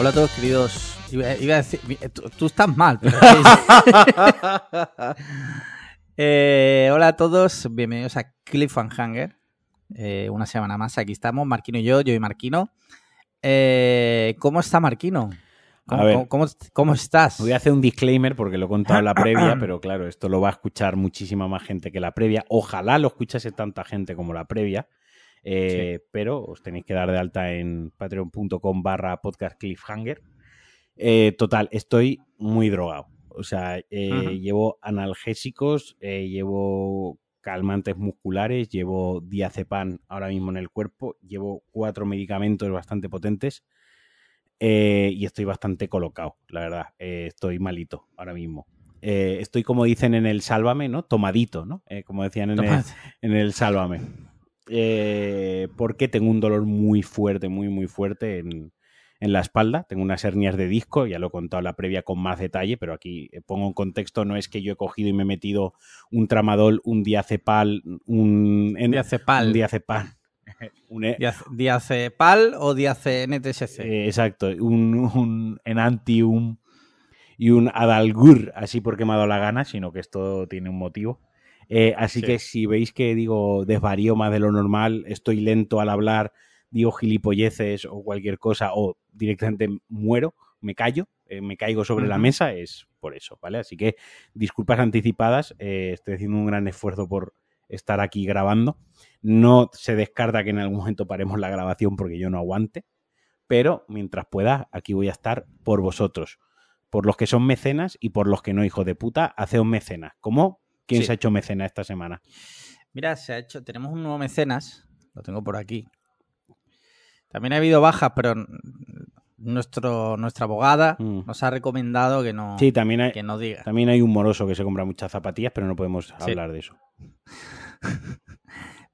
Hola a todos, queridos. Iba, iba a decir. Tú, tú estás mal. pero- Eh, hola a todos, bienvenidos a Cliffhanger. Eh, una semana más, aquí estamos, Marquino y yo, yo y Marquino. Eh, ¿Cómo está Marquino? ¿Cómo, A ver. cómo- cómo- cómo estás? Voy a hacer un disclaimer porque lo he contado en la previa, pero claro, esto lo va a escuchar muchísima más gente que la previa. Ojalá lo escuchase tanta gente como la previa. Eh, Pero os tenéis que dar de alta en patreon.com barra podcast cliffhanger. Eh, total, estoy muy drogado. O sea, eh, llevo analgésicos, llevo calmantes musculares, llevo diazepam ahora mismo en el cuerpo, llevo cuatro medicamentos bastante potentes y estoy bastante colocado, la verdad. Estoy malito ahora mismo. Eh, estoy como dicen en el Sálvame, ¿no? Tomadito, ¿no? Eh, como decían en el, Toma- en el Sálvame. Eh, porque tengo un dolor muy fuerte, muy, muy fuerte en, en la espalda. Tengo unas hernias de disco, ya lo he contado en la previa con más detalle, pero aquí eh, pongo en contexto, no es que yo he cogido y me he metido un tramadol, un diazepal, un, en- Diazepal. un diazepam, un e- Diaz- Diazepal o Diace-NTSC. eh, exacto, un, un Enantium y un Adalgur, así porque me ha dado la gana, sino que esto tiene un motivo. Eh, así Sí. que si veis que digo desvarío más de lo normal, estoy lento al hablar, digo gilipolleces o cualquier cosa, o directamente muero, me callo, eh, me caigo sobre la mesa, es por eso, ¿vale? Así que disculpas anticipadas, eh, estoy haciendo un gran esfuerzo por estar aquí grabando. No se descarta que en algún momento paremos la grabación porque yo no aguante, pero mientras pueda, aquí voy a estar por vosotros. Por los que son mecenas y por los que no, hijo de puta, haceos mecenas. ¿Cómo? ¿Quién Sí. se ha hecho mecena esta semana? Mira, se ha hecho. Tenemos un nuevo mecenas. Lo tengo por aquí. También ha habido bajas, pero nuestro, nuestra abogada Mm. nos ha recomendado que no, Sí, también hay, que no diga. también hay un moroso que se compra muchas zapatillas, pero no podemos hablar de eso.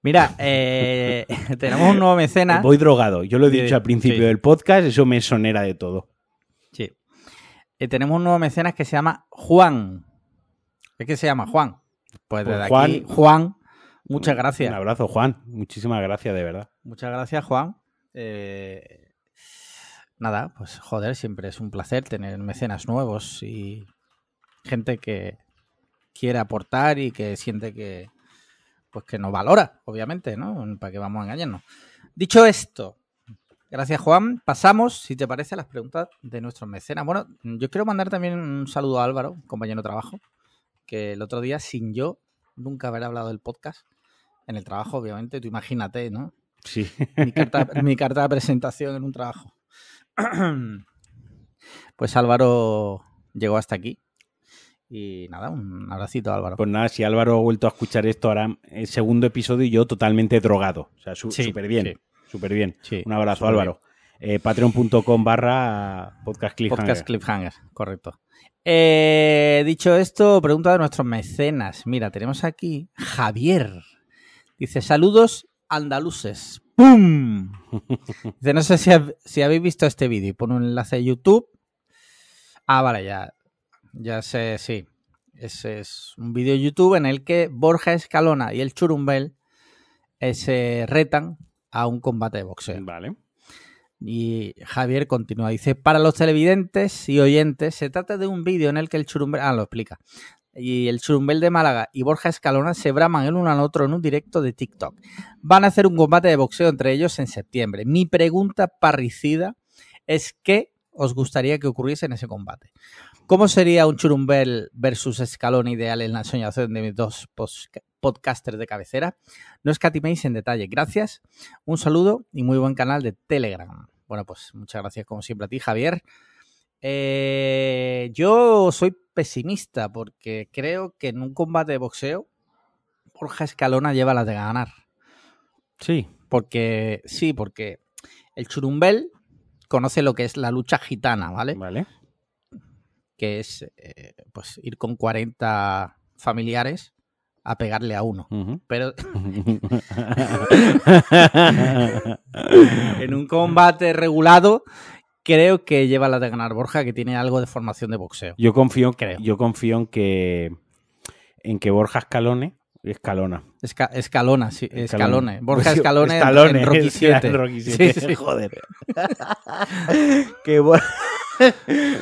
Mira, eh, tenemos un nuevo mecenas. Voy drogado. Yo lo he Sí, dicho al principio del podcast, eso me sonera de todo. Sí. Eh, tenemos un nuevo mecenas que se llama Juan. ¿Es que se llama Juan? Pues Pues Juan- aquí, Juan, muchas Un gracias. abrazo, Juan. Muchísimas gracias, de verdad. Muchas gracias, Juan. Eh, nada, pues joder, siempre es un placer tener mecenas nuevos y gente que quiere aportar y que siente que pues que nos valora, obviamente, ¿no? Para que vamos a engañarnos. Dicho esto, gracias Juan, pasamos, si te parece, a las preguntas de nuestros mecenas. Bueno, yo quiero mandar también un saludo a Álvaro, compañero de trabajo, que el otro día, sin yo nunca haber hablado del podcast, en el trabajo, obviamente, tú imagínate, ¿no? Sí. mi carta, mi carta de presentación en un trabajo. Pues Álvaro llegó hasta aquí. Y nada, un abracito Álvaro. Pues nada, si Álvaro ha vuelto a escuchar esto, ahora el segundo episodio y yo totalmente drogado. O sea, su- Sí, súper bien. sí. Súper bien. Sí, Un abrazo, súper Álvaro. Eh, Patreon.com barra podcast cliffhanger. Podcast Cliffhanger, correcto. Eh, dicho esto, pregunta de nuestros mecenas. Mira, tenemos aquí Javier. Dice, saludos andaluces. ¡Pum! Dice, no sé si, si habéis visto este vídeo. Y pone un enlace de YouTube. Ah, vale, ya. Ya sé, sí. Ese es un vídeo de YouTube en el que Borja Escalona y el Churumbel eh, se retan a un combate de boxeo. Vale. Y Javier continúa, dice, para los televidentes y oyentes, se trata de un vídeo en el que el churumbel, ah, lo explica, y el churumbel de Málaga y Borja Escalona se braman el uno al otro en un directo de TikTok. Van a hacer un combate de boxeo entre ellos en septiembre. Mi pregunta parricida es qué os gustaría que ocurriese en ese combate. ¿Cómo sería un churumbel versus Escalona ideal en la soñación de mis dos podcasters de cabecera? No escatiméis en detalle. Gracias, un saludo y muy buen canal de Telegram. Bueno, pues muchas gracias como siempre a ti, Javier. Eh, yo soy pesimista porque creo que en un combate de boxeo Borja Escalona lleva la de ganar. Sí. Porque, sí, porque el churumbel conoce lo que es la lucha gitana, ¿vale? Vale. Que es eh, pues ir con 40 familiares a pegarle a uno. Pero en un combate regulado, creo que lleva la de ganar Borja, que tiene algo de formación de boxeo. yo confío, Creo. yo confío en que en que Borja Escalone Escalona. Esca- Escalona, sí, Escalone. Borja Escalone, Escalone, en Rocky es que era 7. en Rocky 7. Sí, sí. Joder. que, Bor-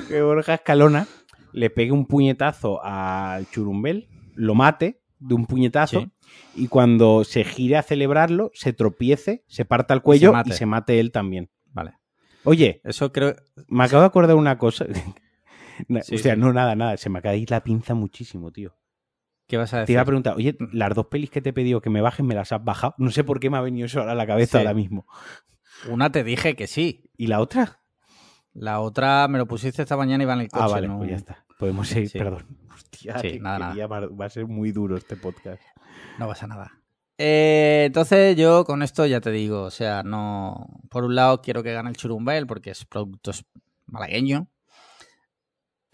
que Borja Escalona le pegue un puñetazo al churumbel, lo mate de un puñetazo Sí. y cuando se gire a celebrarlo, se tropiece, se parta el cuello y mate. se mate, él también. Vale. Oye, Eso creo. me acabo de acordar una cosa. Hostia, sí. no, nada, nada. Se me acaba de ir la pinza muchísimo, tío. ¿Qué vas a Te decir? iba a preguntar, oye, las dos pelis que te he pedido que me bajes, ¿me las has bajado? No sé por qué me ha venido eso ahora a la cabeza ahora mismo. Una te dije que sí. ¿Y la otra? La otra me lo pusiste esta mañana y va en el coche. ah, vale, no- pues ya está. Podemos seguir, Sí. perdón. Hostia, Sí, nada, ya va, a ser muy duro este podcast. No pasa nada. Eh, entonces yo con esto ya te digo, o sea, no... Por un lado quiero que gane el Churumbel porque es producto malagueño.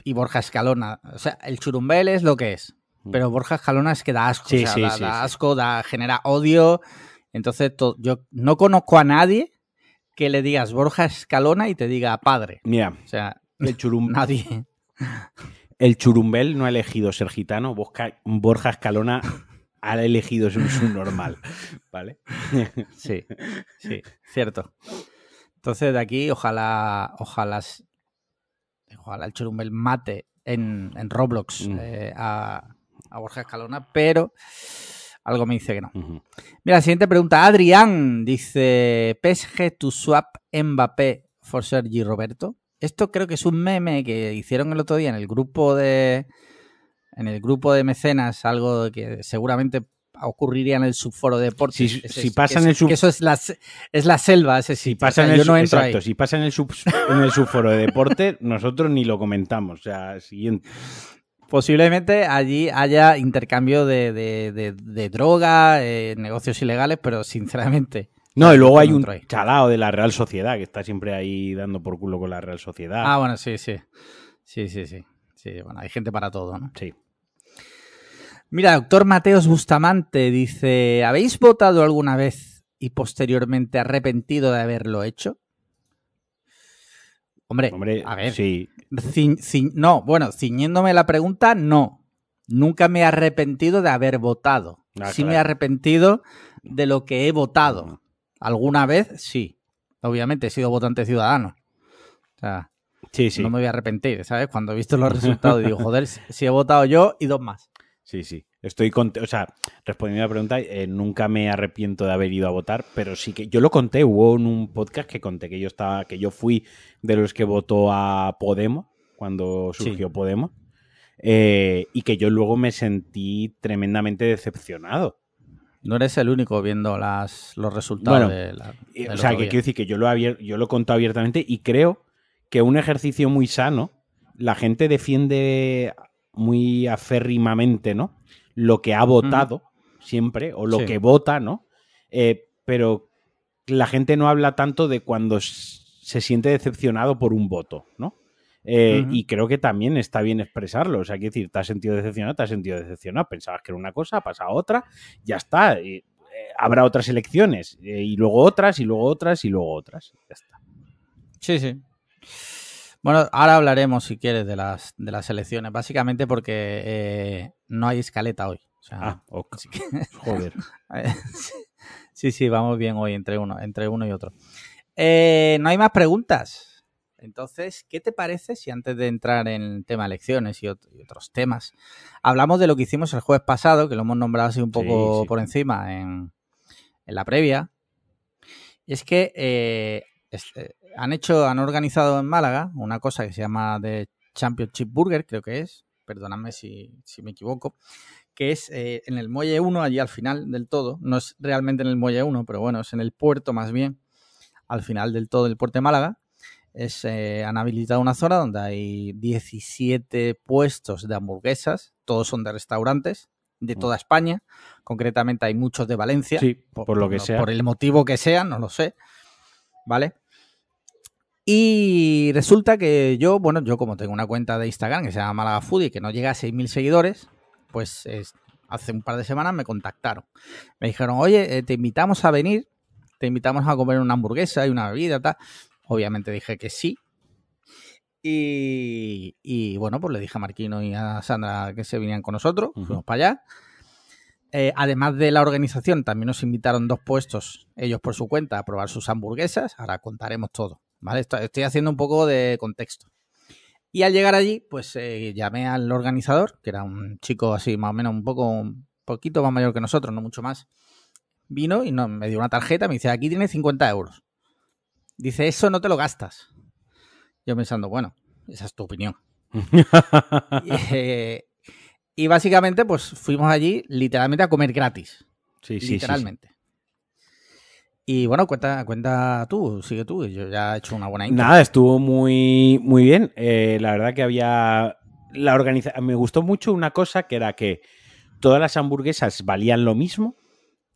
Y Borja Escalona, o sea, el Churumbel es lo que es. Pero Borja Escalona es que da asco, Mm. Sí, o sea, sí, da, sí, da asco, da, genera odio. Entonces to- yo no conozco a nadie que le digas Borja Escalona y te diga padre. Mira, O sea, el, churum- nadie. El churumbel no ha elegido ser gitano, Borja, Escalona ha elegido ser un subnormal, ¿vale? Sí, sí, cierto. Entonces de aquí, ojalá, ojalá, ojalá el Churumbel mate en, en Roblox Mm. eh, a, a Borja Escalona, pero algo me dice que no. Mira, la siguiente pregunta. Adrián dice: PSG to swap Mbappé for Sergi Roberto. Esto creo que es un meme que hicieron el otro día en el grupo de. En el grupo de mecenas, algo que seguramente ocurriría en el subforo de deportes. Si- pasa en el sub- eso es la, es la selva, ese Si pasa O sea, en el, no exacto, ahí. si pasa en el, sub- en el subforo de deporte, nosotros ni lo comentamos. O sea, siguiente. Posiblemente allí haya intercambio de, de- de- de droga, eh, negocios ilegales, pero sinceramente. No, y luego hay un ahí. chalao de la Real Sociedad que está siempre ahí dando por culo con la Real Sociedad. Ah, bueno, sí, sí. Sí, sí, sí. Sí, bueno, hay gente para todo, ¿no? Sí. Mira, doctor Mateos Bustamante dice: ¿Habéis votado alguna vez y posteriormente arrepentido de haberlo hecho? Hombre, Hombre, a ver. sí. Ci- ci- no, bueno, ciñéndome la pregunta, no. Nunca me he arrepentido de haber votado. Ah, sí me he arrepentido de lo que he votado. Alguna vez, sí. Obviamente he sido votante ciudadano. O sea, Sí, sí. no me voy a arrepentir, ¿sabes? Cuando he visto los resultados digo, joder, si he votado yo y dos más. Sí, sí. Estoy contento. O sea, respondiendo a la pregunta, eh, nunca me arrepiento de haber ido a votar, pero sí que yo lo conté. Hubo en un podcast que conté que yo estaba, que yo fui de los que votó a Podemos cuando Sí. surgió Podemos. eh, y que yo luego me sentí tremendamente decepcionado. No eres el único viendo las, los resultados Bueno, de la. O sea, que día. quiero decir que yo lo, abier- yo lo he contado abiertamente y creo que un ejercicio muy sano, la gente defiende muy aférrimamente, ¿no? Lo que ha votado siempre, o lo Sí. que vota, ¿no? Eh, pero la gente no habla tanto de cuando se siente decepcionado por un voto, ¿no? Eh. Y creo que también está bien expresarlo. O sea, quiero decir, te has sentido decepcionado, te has sentido decepcionado. Pensabas que era una cosa, ha pasado otra, ya está. Eh, habrá otras elecciones, eh, y luego otras, y luego otras, y luego otras. Ya está. Sí, sí. Bueno, ahora hablaremos, si quieres, de las, de las elecciones. Básicamente porque no hay escaleta hoy. O sea, Ah, ok. así que- joder. sí, sí, vamos bien hoy entre uno, entre uno y otro. No hay más preguntas. Entonces, ¿qué te parece si antes de entrar en el tema elecciones y, ot- y otros temas, hablamos de lo que hicimos el jueves pasado, que lo hemos nombrado así un poco Sí, sí. por encima en, en la previa? Y es que eh, eh, han hecho, han organizado en Málaga una cosa que se llama The Championship Burger, creo que es, perdóname si, si me equivoco, que es eh, en el muelle 1, allí al final del todo, no es realmente en el muelle 1, pero bueno, es en el puerto más bien, al final del todo del puerto de Málaga. Es, eh, han habilitado una zona donde hay 17 puestos de hamburguesas, todos son de restaurantes de toda España, concretamente hay muchos de Valencia, Sí, por lo que sea. por el motivo que sea, no lo sé, ¿vale? Y resulta que yo, bueno, yo como tengo una cuenta de Instagram que se llama Málaga Foodie, que no llega a 6.000 seguidores, pues es- hace un par de semanas me contactaron. Me dijeron, oye, eh, te invitamos a venir, te invitamos a comer una hamburguesa y una bebida, tal. Obviamente dije que sí. Y, y, bueno, pues le dije a Marquino y a Sandra que se vinieran con nosotros, fuimos para allá. Eh, además de la organización, también nos invitaron dos puestos, ellos por su cuenta, a probar sus hamburguesas. Ahora contaremos todo. Estoy haciendo un poco de contexto. Y al llegar allí, pues eh, llamé al organizador, que era un chico así, más o menos un poco, un poquito más mayor que nosotros, no mucho más. Vino y no, me dio una tarjeta, me dice, aquí tienes 50 euros. Dice, eso no te lo gastas. Yo pensando, bueno, esa es tu opinión. Y, eh, y básicamente, pues fuimos allí literalmente a comer gratis. Sí, sí, sí, sí. literalmente. Y bueno, cuenta, cuenta tú, sigue tú, yo ya he hecho una buena intro. Nada, estuvo muy, muy bien. Eh, la verdad que había. La organiza... Me gustó mucho una cosa que era que todas las hamburguesas valían lo mismo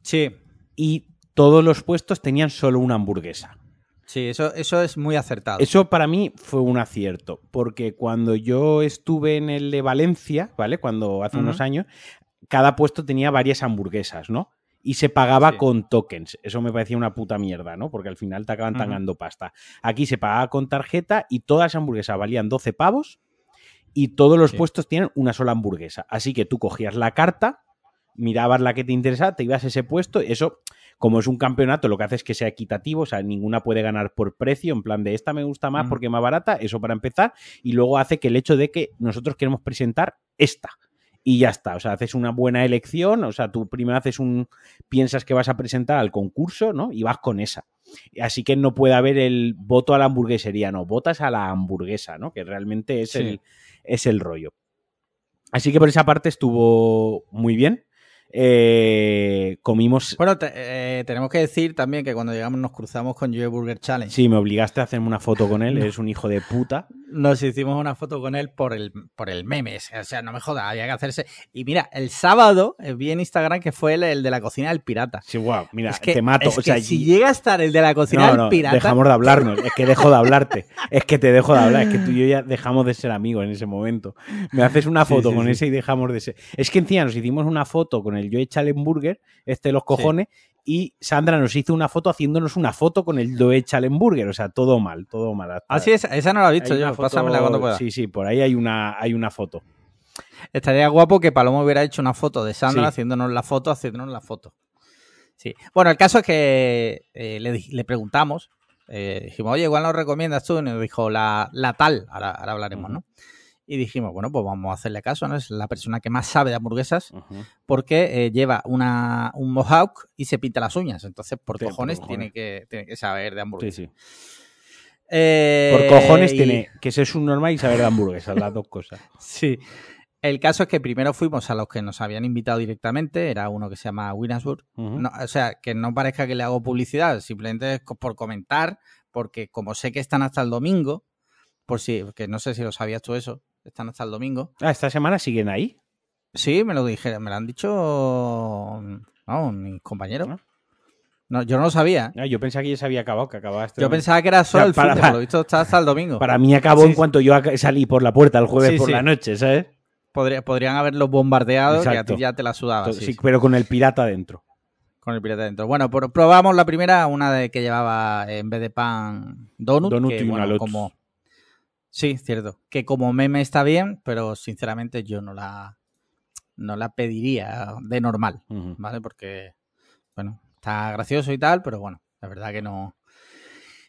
Sí, y todos los puestos tenían solo una hamburguesa. Sí, eso, eso es muy acertado. Eso para mí fue un acierto, porque cuando yo estuve en el de Valencia, ¿vale? Cuando hace unos años, cada puesto tenía varias hamburguesas, ¿no? Y se pagaba Sí. con tokens. Eso me parecía una puta mierda, ¿no? Porque al final te acaban tangando pasta. Aquí se pagaba con tarjeta y todas las hamburguesas valían 12 pavos y todos los Sí. puestos tienen una sola hamburguesa. Así que tú cogías la carta, mirabas la que te interesaba, te ibas a ese puesto. y Eso, como es un campeonato, lo que hace es que sea equitativo, o sea, ninguna puede ganar por precio, en plan de esta me gusta más Ujú. porque es más barata, eso para empezar, y luego hace que el hecho de que nosotros queremos presentar esta. Y ya está, o sea, haces una buena elección, o sea, tú primero haces un, piensas que vas a presentar al concurso, ¿no? Y vas con esa. Así que no puede haber el voto a la hamburguesería, no, votas a la hamburguesa, ¿no? Que realmente es, Sí. el, es el rollo. Así que por esa parte estuvo muy bien. Eh, comimos. Bueno, te- eh, tenemos que decir también que cuando llegamos nos cruzamos con Joe Burger Challenge. Sí, me obligaste a hacerme una foto con él, eres un hijo de puta. Nos hicimos una foto con él por el, por el meme. O sea, no me jodas, había que hacerse. Y mira, el sábado eh, vi en Instagram que fue el, el de la cocina del pirata. Sí, guau, mira, es que, te mato. es o sea, que si llega a estar el de la cocina no, del no, pirata. dejamos de hablarnos. Es que dejo de hablarte. Es que te dejo de hablar. Es que tú y yo ya dejamos de ser amigos en ese momento. Me haces una Sí, foto sí, con sí. ese y dejamos de ser. Es que encima nos hicimos una foto con el Joe Chalenburger, este de los cojones, y Sandra nos hizo una foto haciéndonos una foto con el Joe Chalenburger. O sea, todo mal, todo mal. Hasta- Así es, esa no la he visto yo. foto- Pásamela cuando pueda. Sí, sí, por ahí hay una, hay una foto. Estaría guapo que Paloma hubiera hecho una foto de Sandra Sí. haciéndonos la foto, haciéndonos la foto. Sí. Bueno, el caso es que eh, le, le preguntamos, eh, dijimos, oye, igual nos recomiendas tú? Y nos dijo la, la tal, ahora, ahora hablaremos. ¿no? Y dijimos, bueno, pues vamos a hacerle caso, ¿no? Es la persona que más sabe de hamburguesas porque eh, lleva una, un mohawk y se pinta las uñas. Entonces, por Sí, cojones. Tiene, que, tiene que saber de Sí, hamburguesas. sí. Eh, Por cojones y- tiene que ser subnormal y saber de hamburguesas, las dos cosas. Sí. El caso es que primero fuimos a los que nos habían invitado directamente, era uno que se llama. No, o sea, que no parezca que le hago publicidad, simplemente es por comentar, porque como sé que están hasta el domingo, por si, que no sé si lo sabías tú eso, están hasta el domingo. Ah, esta semana siguen ahí. Sí, me lo dije, me lo han dicho no, mis compañeros. ¿No? No, yo no lo sabía. Ah, yo pensaba que ya se había acabado, que acababa este Yo pensaba que era solo O sea, el para- fin de, por lo visto está hasta el domingo. Para mí acabó Sí, en cuanto yo salí por la puerta el jueves Sí, por sí. la noche, ¿sabes? Podría- podrían haberlo bombardeado, que a Exacto. ti ya te la sudaba. Sí. Pero con el pirata dentro. Con el pirata dentro. Bueno, probamos la primera, una de que llevaba eh, en vez de pan donut. Donut que, y una bueno, como Sí, cierto. Que como meme está bien, pero sinceramente yo no la no la pediría de normal. ¿vale? Porque bueno, está gracioso y tal, pero bueno, la verdad que no.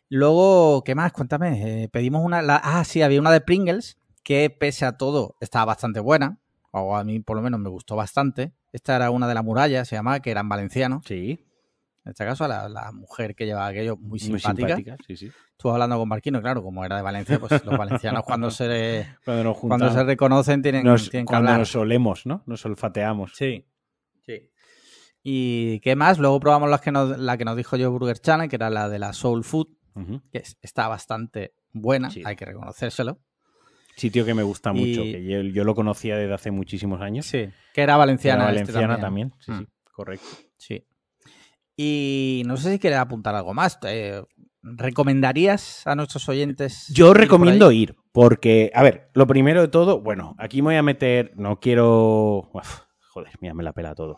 Luego, ¿qué más? Cuéntame. Eh, pedimos una. la- ah, sí, había una de Pringles que pese a todo estaba bastante buena. O a mí por lo menos me gustó bastante. Esta era una de la muralla, se llamaba, que era en valenciano. Sí, En este caso, la, la mujer que llevaba aquello muy muy simpática. Sí, sí. Estuve hablando con Marquino, claro, como era de Valencia, pues los valencianos cuando se Cuando nos cuando se juntamos, reconocen tienen, nos- tienen que cuando hablar. nos olemos, ¿no? Nos olfateamos. Sí. Sí. ¿Y qué más? Luego probamos las que nos, la que nos dijo yo Burger Channel, que era la de la Soul Food, que es- está bastante buena, Sí. hay que reconocérselo. Sitio que me gusta Y- mucho, que yo, yo lo conocía desde hace muchísimos años. Sí. Que era valenciana. Era este valenciana también. Sí, Mm. sí, correcto. Sí. Y no sé si quieres apuntar algo más. Eh, ¿Recomendarías a nuestros oyentes? Yo recomiendo ir, porque, a ver, lo primero de todo, bueno, aquí me voy a meter, no quiero... Uf, joder, mira, me la pela todo.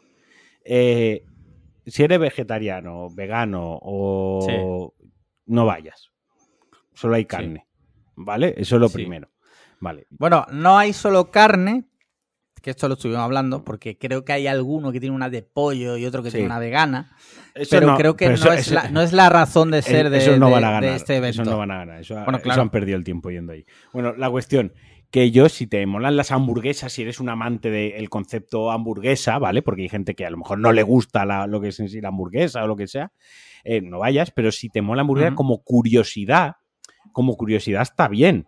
Eh, si eres vegetariano, vegano o... No vayas. Solo hay carne, ¿vale? Eso es lo Sí. primero. Vale. Bueno, no hay solo carne, que esto lo estuvimos hablando, porque creo que hay alguno que tiene una de pollo y otro que Sí. tiene una vegana. Eso pero no, creo que pero no, eso- es eso- la, no es la razón de ser de, no este evento. Esos no van a ganar. Eso, Bueno, eso claro. han perdido el tiempo yendo ahí. Bueno, la cuestión, que yo, si te molan las hamburguesas, si eres un amante del concepto hamburguesa, ¿vale? Porque hay gente que a lo mejor no le gusta la- lo que es en sí la hamburguesa o lo que sea, eh, no vayas, pero si te mola hamburguesa como curiosidad, como curiosidad está bien.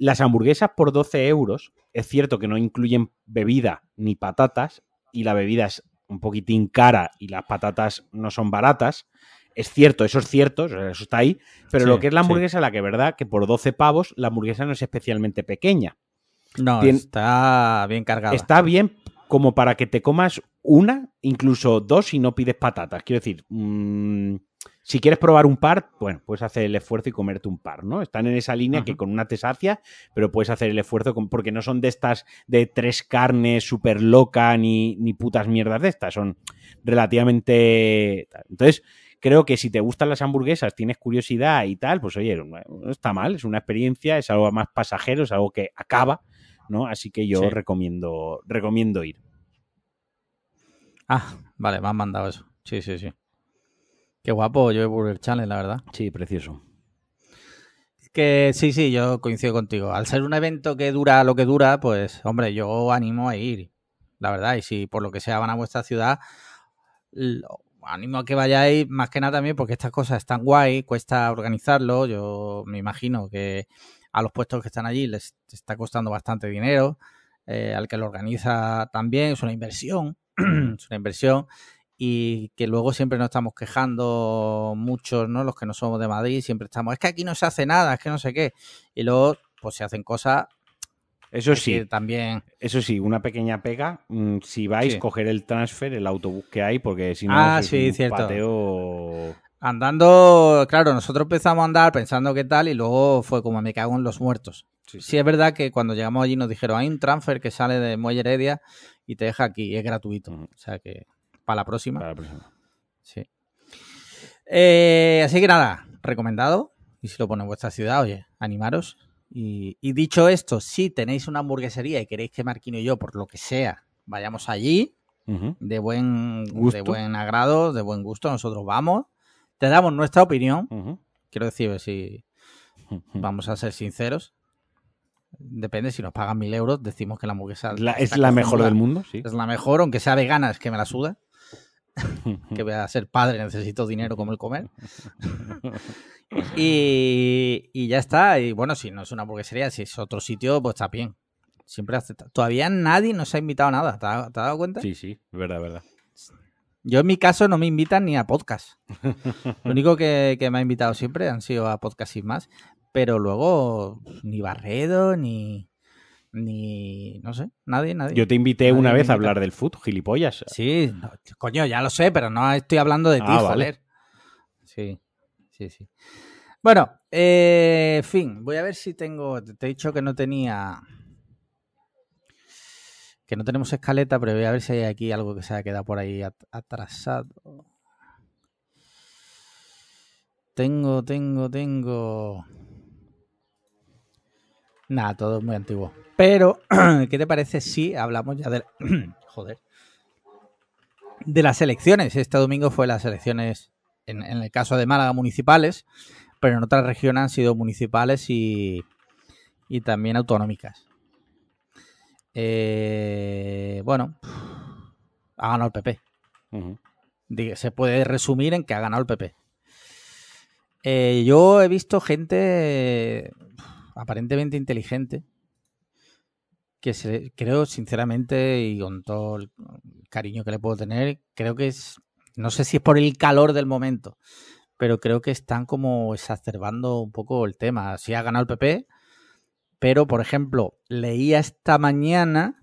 Las hamburguesas por 12 euros, es cierto que no incluyen bebida ni patatas, y la bebida es un poquitín cara y las patatas no son baratas. Es cierto, eso es cierto, eso está ahí, pero Sí, lo que es la sí. hamburguesa, la que verdad, que por 12 pavos, la hamburguesa no es especialmente pequeña. No, Tien- está bien cargada. Está bien como para que te comas una, incluso dos, y no pides patatas. Quiero decir, mm, si quieres probar un par, bueno, puedes hacer el esfuerzo y comerte un par, ¿no? Están en esa línea que con una te sacia, pero puedes hacer el esfuerzo con- porque no son de estas de tres carnes súper loca ni, ni putas mierdas de estas, son relativamente... Entonces, creo que si te gustan las hamburguesas, tienes curiosidad y tal, pues oye, no no está mal, es una experiencia, es algo más pasajero, es algo que acaba, ¿no? Así que yo Sí. recomiendo, recomiendo ir. Ah, vale, me han mandado eso. Sí, sí, sí. Qué guapo yo Burger Challenge, la verdad. Sí, precioso. Que sí, sí, yo coincido contigo. Al ser un evento que dura lo que dura, pues, hombre, yo animo a ir. La verdad, y si por lo que sea van a vuestra ciudad, lo- animo a que vayáis más que nada también porque estas cosas están guay, cuesta organizarlo. Yo me imagino que a los puestos que están allí les está costando bastante dinero. eh, al que lo organiza también, es una inversión. es una inversión. Y que luego siempre nos estamos quejando muchos, ¿no? Los que no somos de Madrid, siempre estamos, es que aquí no se hace nada, es que no sé qué. Y luego, pues se hacen cosas Eso que sí, también. eso sí, una pequeña pega. mm, Si vais, Sí. coger el transfer, el autobús que hay, porque si no Ah, sí, un cierto. pateo. Andando, claro, nosotros empezamos a andar pensando qué tal y luego fue como me cago en los muertos. Sí, Sí, es verdad que cuando llegamos allí nos dijeron, hay un transfer que sale de Muelle Heredia y te deja aquí, y es gratuito. O sea que para la próxima. Para la próxima. Sí. Eh, así que nada, recomendado. Y si lo pone en vuestra ciudad, oye, animaros. Y, y dicho esto, si tenéis una hamburguesería y queréis que Marquino y yo, por lo que sea, vayamos allí, de buen, Gusto. de buen agrado, de buen gusto, nosotros vamos, te damos nuestra opinión. Quiero decir, si vamos a ser sinceros, depende, si nos pagan mil euros, decimos que la hamburguesa La- es la mejor del mundo, sí. Es la mejor, aunque sea vegana, es que me la suda. que voy a ser padre, necesito dinero como el comer. y, y ya está. Y bueno, si no es una hamburguesería, si es otro sitio, pues está bien. Siempre acepta. Todavía nadie nos ha invitado a nada. ¿Te, ha- te has dado cuenta? Sí, sí, verdad, verdad. Yo en mi caso no me invitan ni a podcast. Lo único que, que me ha invitado siempre han sido a podcast y más. Pero luego ni Barredo, ni... Ni... No sé, nadie, nadie. Yo te invité Nadie una vez a hablar del food, gilipollas. Sí, no, coño, ya lo sé, pero no estoy hablando de ti, Ah, vale. joder. Sí, sí, sí. Bueno, eh, fin, voy a ver si tengo. Te he dicho que no tenía. Que no tenemos escaleta, pero voy a ver si hay aquí algo que se haya quedado por ahí at- atrasado. Tengo, tengo, tengo. Nada, todo es muy antiguo. Pero, ¿qué te parece si hablamos ya de. Joder. De las elecciones. Este domingo fue las elecciones, en, en el caso de Málaga, municipales, pero en otras regiones han sido municipales y, y también autonómicas. Eh, bueno, ha ganado el PP. Se puede resumir en que ha ganado el PP. Eh, yo he visto gente aparentemente inteligente que se, creo sinceramente y con todo el cariño que le puedo tener, creo que es, no sé si es por el calor del momento, pero creo que están como exacerbando un poco el tema. Sí ha ganado el PP, pero por ejemplo, leía esta mañana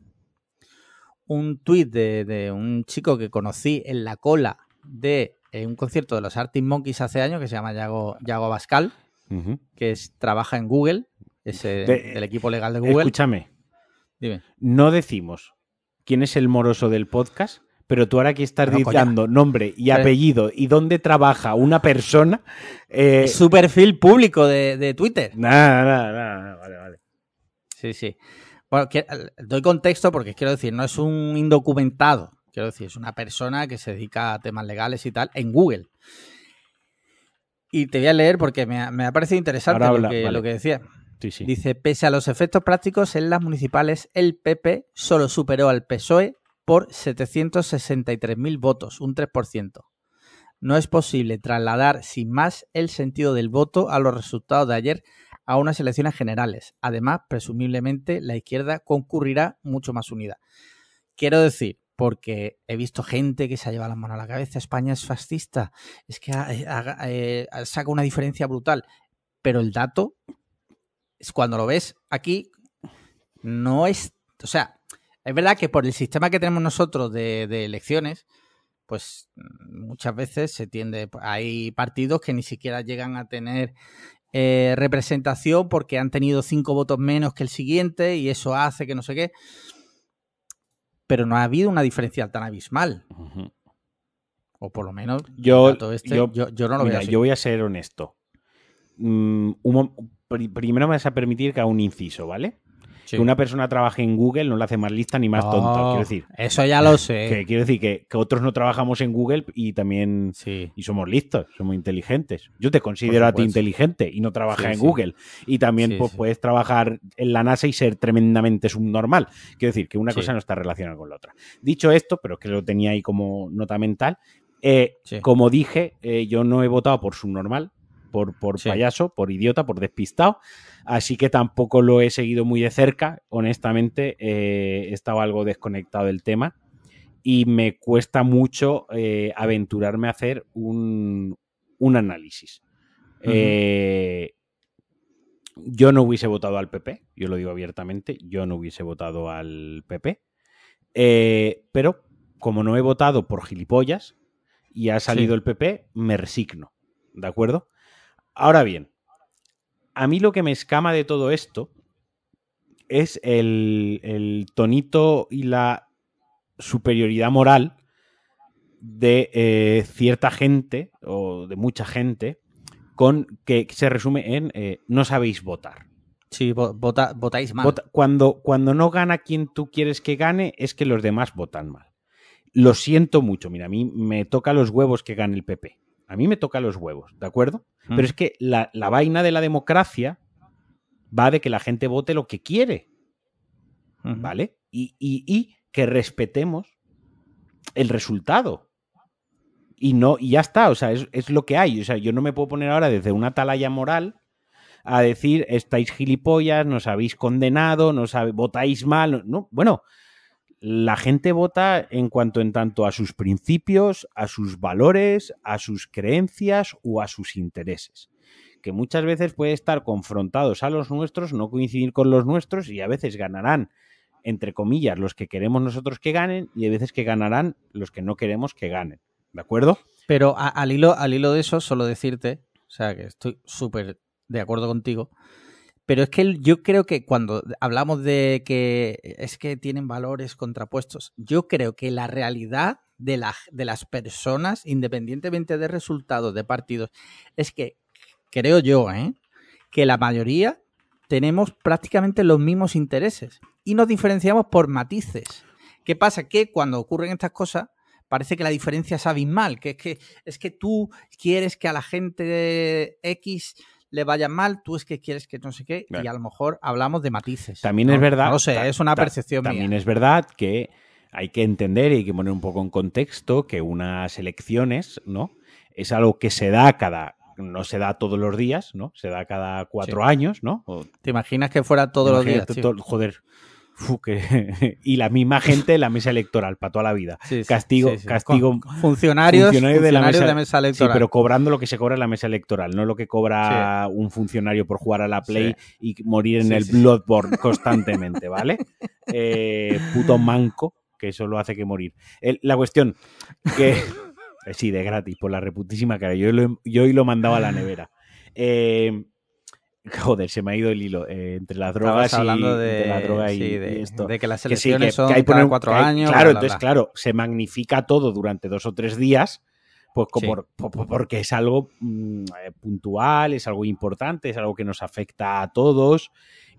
un tuit de, de un chico que conocí en la cola de eh, un concierto de los Arctic Monkeys hace años que se llama Yago, Yago Abascal, que es, trabaja en Google, es eh, De- del equipo legal de Google. Escúchame, Dime. no decimos quién es el moroso del podcast, pero tú ahora aquí estás coño. diciendo nombre y apellido y dónde trabaja una persona. Eh, su perfil público de, de Twitter. Nada, nada, nada, vale, vale. Sí, sí. Bueno, que- doy contexto porque quiero decir, no es un indocumentado. Quiero decir, es una persona que se dedica a temas legales y tal en Google. Y te voy a leer porque me ha, me ha parecido interesante lo, que, vale. lo que decía. Dice, pese a los efectos prácticos en las municipales, el PP solo superó al PSOE por 763.000 votos, un 3%. No es posible trasladar sin más el sentido del voto a los resultados de ayer a unas elecciones generales. Además, presumiblemente, la izquierda concurrirá mucho más unida. Quiero decir, porque he visto gente que se ha llevado las manos a la cabeza, España es fascista, es que eh, saca una diferencia brutal, pero el dato cuando lo ves aquí, no es. O sea, es verdad que por el sistema que tenemos nosotros de, de elecciones, pues mm, muchas veces se tiende. Hay partidos que ni siquiera llegan a tener eh, representación porque han tenido cinco votos menos que el siguiente y eso hace que no sé qué. Pero no ha habido una diferencia tan abismal. O por lo menos Yo- este, yo- yo, yo no lo Mira, veo así. yo voy a ser honesto. Mm, un primero me vas a permitir que haga un inciso, ¿vale? Sí. Que una persona trabaje en Google no la hace más lista ni más tonta. Oh, Quiero decir, Eso ya lo sé. que, quiero decir que, que otros no trabajamos en Google y también Sí. y somos listos, somos inteligentes. Yo te considero a ti inteligente y no trabajas Sí, en. Google. Y también pues, puedes trabajar en la NASA y ser tremendamente subnormal. Quiero decir que una cosa no está relacionada con la otra. Dicho esto, pero que lo tenía ahí como nota mental, eh, como dije, eh, yo no he votado por subnormal, por, por Sí. payaso, por idiota, por despistado. Así que tampoco lo he seguido muy de cerca. Honestamente, eh, he estado algo desconectado del tema y me cuesta mucho eh, aventurarme a hacer un, un análisis. Eh, yo no hubiese votado al PP, yo lo digo abiertamente, yo no hubiese votado al PP, Eh, pero como no he votado por gilipollas y ha salido Sí. el PP, me resigno, ¿de acuerdo? Ahora bien, a mí lo que me escama de todo esto es el, el tonito y la superioridad moral de eh, cierta gente o de mucha gente con que se resume en eh, no sabéis votar. Sí, vota- votáis mal. Vota- cuando, cuando no gana quien tú quieres que gane es que los demás votan mal. Lo siento mucho, mira, a mí me toca los huevos que gane el PP. A mí me toca los huevos, ¿de acuerdo? Mm. Pero es que la, la vaina de la democracia va de que la gente vote lo que quiere. ¿vale? Y, y- y que respetemos el resultado. Y no, y ya está, o sea, es, es lo que hay. O sea, yo no me puedo poner ahora desde una atalaya moral a decir estáis gilipollas, nos habéis condenado, nos votáis mal. No, bueno, la gente vota en cuanto en tanto a sus principios, a sus valores, a sus creencias o a sus intereses. Que muchas veces puede estar confrontados a los nuestros, no coincidir con los nuestros y a veces ganarán entre comillas, los que queremos nosotros que ganen y hay veces que ganarán los que no queremos que ganen. ¿De acuerdo? Pero a- al, hilo, al hilo de eso, solo decirte, o sea, que estoy súper de acuerdo contigo, pero es que yo creo que cuando hablamos de que es que tienen valores contrapuestos, yo creo que la realidad de, de las personas, independientemente de resultados de partidos, es que creo yo, ¿eh? que la mayoría tenemos prácticamente los mismos intereses y nos diferenciamos por matices. ¿Qué pasa? Que cuando ocurren estas cosas, parece que la diferencia es abismal, que es que, es que tú quieres que a la gente X le vaya mal, tú es que quieres que no sé qué, y a lo mejor hablamos de matices. También No- es verdad. No lo sé, ta- es una ta- percepción También mía. es verdad que hay que entender y hay que poner un poco en contexto que unas elecciones, ¿no? Es algo que se da cada. No se da todos los días, ¿no? Se da cada cuatro Sí. años, ¿no? O- ¿Te imaginas que fuera todos los días? todo- joder. Que- y la misma gente en la mesa electoral para toda la vida. Sí, Castigo, sí, sí. castigo. Con- funcionarios, funcionarios de la funcionarios mesa- electoral. Sí, pero cobrando lo que se cobra en la mesa electoral, no lo que cobra un funcionario por jugar a la Play y morir en el. Bloodborne constantemente, ¿vale? Eh, puto manco, que eso lo hace que morir. El- la cuestión, que. eh, sí, de gratis, por la reputísima cara. Yo, lo, yo hoy lo mandaba a la nevera. Eh, joder, se me ha ido el hilo. eh, entre las drogas y, hablando de, entre la droga y, sí, y de, esto de que las que sí, elecciones que- son que hay cada poner- cuatro hay- años. Claro, bla, bla, entonces, bla. claro, se magnifica todo durante dos o tres días, pues porque es algo mm, eh, puntual, es algo importante, es algo que nos afecta a todos.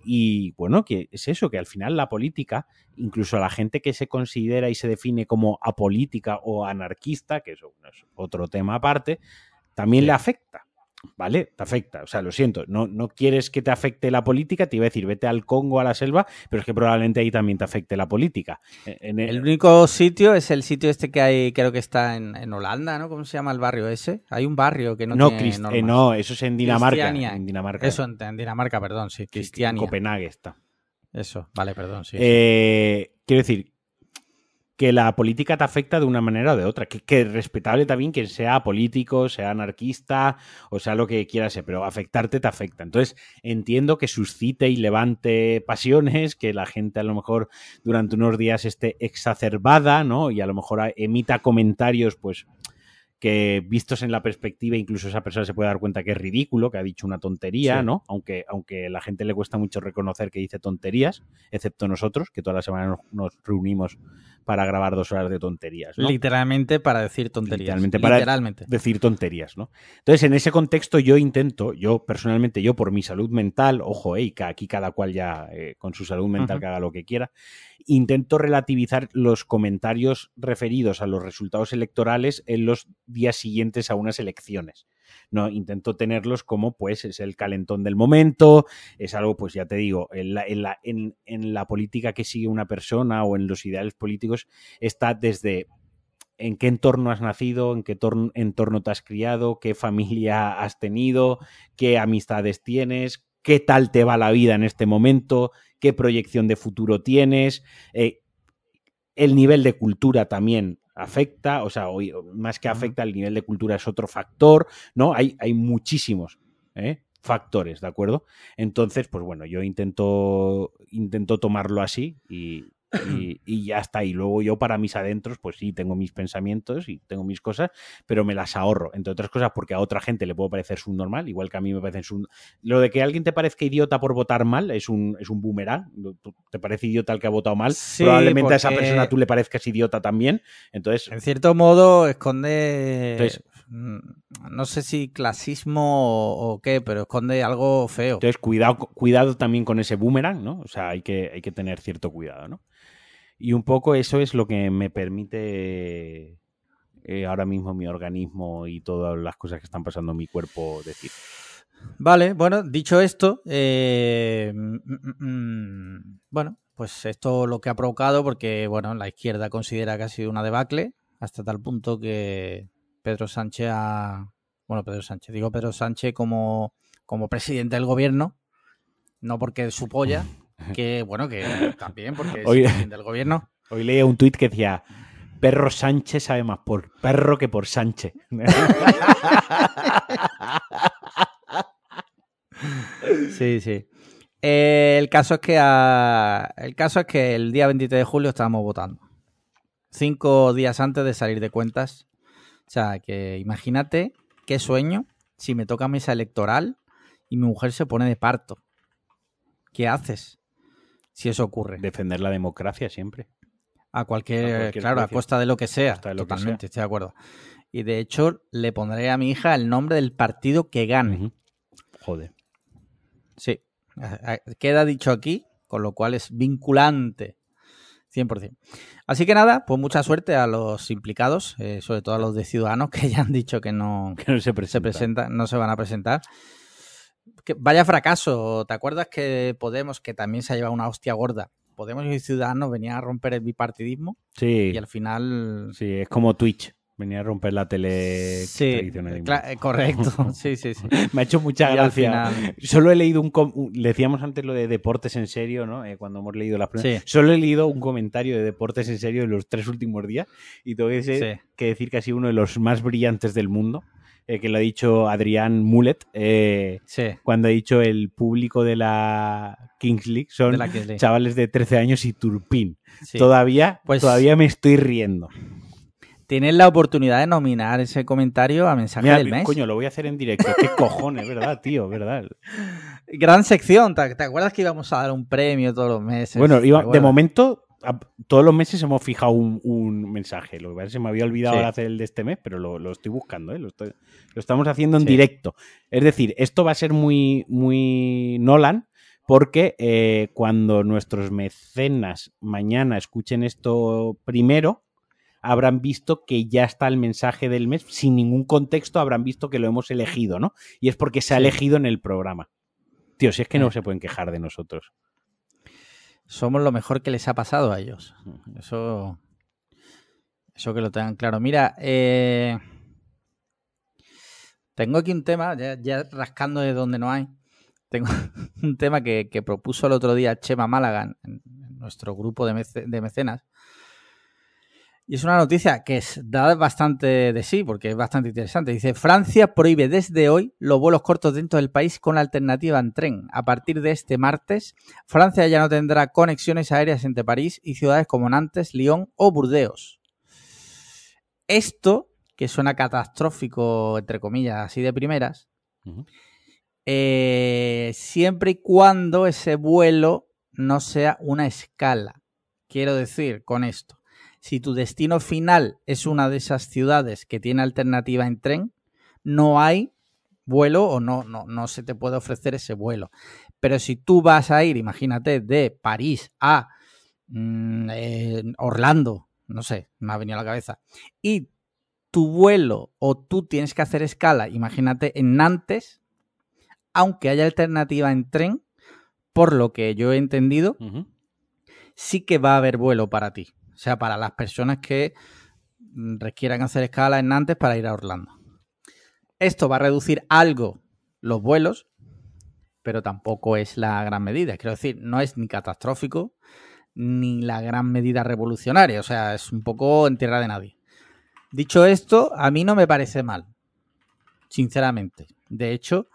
Y bueno, que es eso, que al final la política, incluso a la gente que se considera y se define como apolítica o anarquista, que eso es otro tema aparte, también le afecta. ¿Vale? Te afecta. O sea, lo siento, no, no quieres que te afecte la política, te iba a decir, vete al Congo, a la selva, pero es que probablemente ahí también te afecte la política. E, el... único sitio es el sitio este que hay, creo que está en, Holanda, ¿no? ¿Cómo se llama el barrio ese? Hay un barrio que no, no tiene eh, no, eso es en Dinamarca. En Dinamarca. Eso en, Dinamarca, perdón, sí. Cristiania. En Copenhague está. Eso, vale, perdón, sí. Eh, quiero decir, que la política te afecta de una manera o de otra. Que, que, respetable también que sea político, sea anarquista o sea lo que quiera ser, pero afectarte te afecta. Entonces entiendo que suscite y levante pasiones, que la gente a lo mejor durante unos días esté exacerbada, ¿no? Y a lo mejor emita comentarios, pues que vistos en la perspectiva, incluso esa persona se puede dar cuenta que es ridículo, que ha dicho una tontería, ¿no? Aunque, aunque a la gente le cuesta mucho reconocer que dice tonterías, excepto nosotros, que toda la semana nos, reunimos para grabar dos horas de tonterías. Literalmente para decir tonterías. Literalmente para decir tonterías, ¿no? Entonces, en ese contexto yo intento, yo personalmente, yo por mi salud mental, ojo, eh, aquí cada cual ya eh, con su salud mental que haga lo que quiera, intento relativizar los comentarios referidos a los resultados electorales en los días siguientes a unas elecciones. No, intento tenerlos como, pues, es el calentón del momento, es algo, pues ya te digo, en la, en la, en, la política que sigue una persona o en los ideales políticos está desde en qué entorno has nacido, en qué entorno te has criado, qué familia has tenido, qué amistades tienes, qué tal te va la vida en este momento, qué proyección de futuro tienes. Eh, el nivel de cultura también afecta, o sea, más que afecta, el nivel de cultura es otro factor, ¿no? Hay, hay muchísimos ¿eh? factores, ¿de acuerdo? Entonces, pues bueno, yo intento, intento tomarlo así y, y, ya está. Y luego yo para mis adentros, pues sí, tengo mis pensamientos y tengo mis cosas, pero me las ahorro, entre otras cosas porque a otra gente le puede parecer normal igual que a mí me parece un... Lo de que alguien te parezca idiota por votar mal es un, es un boomerang. Te parece idiota el que ha votado mal. Probablemente a esa persona tú le parezcas idiota también. Entonces... En cierto modo esconde... Mm, no sé si clasismo o, qué, pero esconde algo feo. Entonces, cuidado, cuidado también con ese boomerang, ¿no? O sea, hay que, hay que tener cierto cuidado, ¿no? Y un poco eso es lo que me permite eh, ahora mismo mi organismo y todas las cosas que están pasando en mi cuerpo decir. Vale, bueno, dicho esto, eh, mm, mm, mm, bueno, pues esto lo que ha provocado, porque bueno, la izquierda considera que ha sido una debacle, hasta tal punto que Pedro Sánchez ha. Bueno, Pedro Sánchez, digo Pedro Sánchez como, como presidente del gobierno, no porque su polla, que bueno, que también porque es del gobierno. Hoy leía un tuit que decía, perro Sánchez sabe más por perro que por Sánchez. sí, sí. el, caso es que el caso es que el día 23 de julio estábamos votando. Cinco días antes de salir de cuentas. O sea, que imagínate qué sueño si me toca mesa electoral y mi mujer se pone de parto. ¿Qué haces? Si eso ocurre. Defender la democracia siempre. A cualquier, claro, a costa de lo que sea. totalmente, estoy de acuerdo. Y de hecho, le pondré a mi hija el nombre del partido que gane. Joder. Sí. Queda dicho aquí, con lo cual es vinculante. 100%. Así que nada, pues mucha suerte a los implicados, eh, sobre todo a los de Ciudadanos que ya han dicho que no, se, presentan, no se van a presentar vaya fracaso. ¿Te acuerdas que Podemos, que también se ha llevado una hostia gorda, Podemos y Ciudadanos venían a romper el bipartidismo? Sí. Y al final. Sí, es como Twitch. Venía a romper la tele sí, eh, correcto. Sí, sí, sí. Me ha hecho mucha gracia. Solo he leído un, Le decíamos antes lo de deportes en serio, ¿no? Eh, cuando hemos leído las sí. Solo he leído un comentario de deportes en serio en los tres últimos días y tengo que, que decir que ha sido uno de los más brillantes del mundo. Eh, que lo ha dicho Adrián Mulet, eh, cuando ha dicho el público de la Kings League son chavales de 13 años y turpín. Todavía, pues, todavía me estoy riendo. Tienes la oportunidad de nominar ese comentario a mensaje del mes. Coño, lo voy a hacer en directo. Qué cojones, ¿verdad, tío? ¿Verdad? Gran sección. ¿Te, acuerdas que íbamos a dar un premio todos los meses? Bueno, de momento todos los meses hemos fijado un, un mensaje. Lo que pasa es que me había olvidado Sí. hacer el de este mes, pero lo, lo estoy buscando, ¿eh? lo, estoy- lo estamos haciendo en Sí. directo. Es decir, esto va a ser muy, muy Nolan, porque eh, cuando nuestros mecenas mañana escuchen esto primero, habrán visto que ya está el mensaje del mes, sin ningún contexto habrán visto que lo hemos elegido, ¿no? Y es porque se ha elegido en el programa. Tío, si es que no Eh. se pueden quejar de nosotros. Somos lo mejor que les ha pasado a ellos. Eso, eso que lo tengan claro. Mira, eh, tengo aquí un tema, ya, rascando de donde no hay. Tengo un tema que, propuso el otro día Chema Málaga en, nuestro grupo de mecenas. Y es una noticia que es, da bastante de sí, porque es bastante interesante. Dice, Francia prohíbe desde hoy los vuelos cortos dentro del país con alternativa en tren. A partir de este martes, Francia ya no tendrá conexiones aéreas entre París y ciudades como Nantes, Lyon o Burdeos. Esto, que suena catastrófico, entre comillas, así de primeras, eh, siempre y cuando ese vuelo no sea una escala. Quiero decir con esto, si tu destino final es una de esas ciudades que tiene alternativa en tren, no hay vuelo o no, no, no se te puede ofrecer ese vuelo. Pero si tú vas a ir, imagínate, de París a mm, eh, Orlando, no sé, me ha venido a la cabeza, y tu vuelo o tú tienes que hacer escala, imagínate, en Nantes, aunque haya alternativa en tren, por lo que yo he entendido, sí que va a haber vuelo para ti. O sea, para las personas que requieran hacer escala en Nantes para ir a Orlando. Esto va a reducir algo los vuelos, pero tampoco es la gran medida. Quiero decir, no es ni catastrófico ni la gran medida revolucionaria. O sea, es un poco en tierra de nadie. Dicho esto, a mí no me parece mal. Sinceramente. De hecho,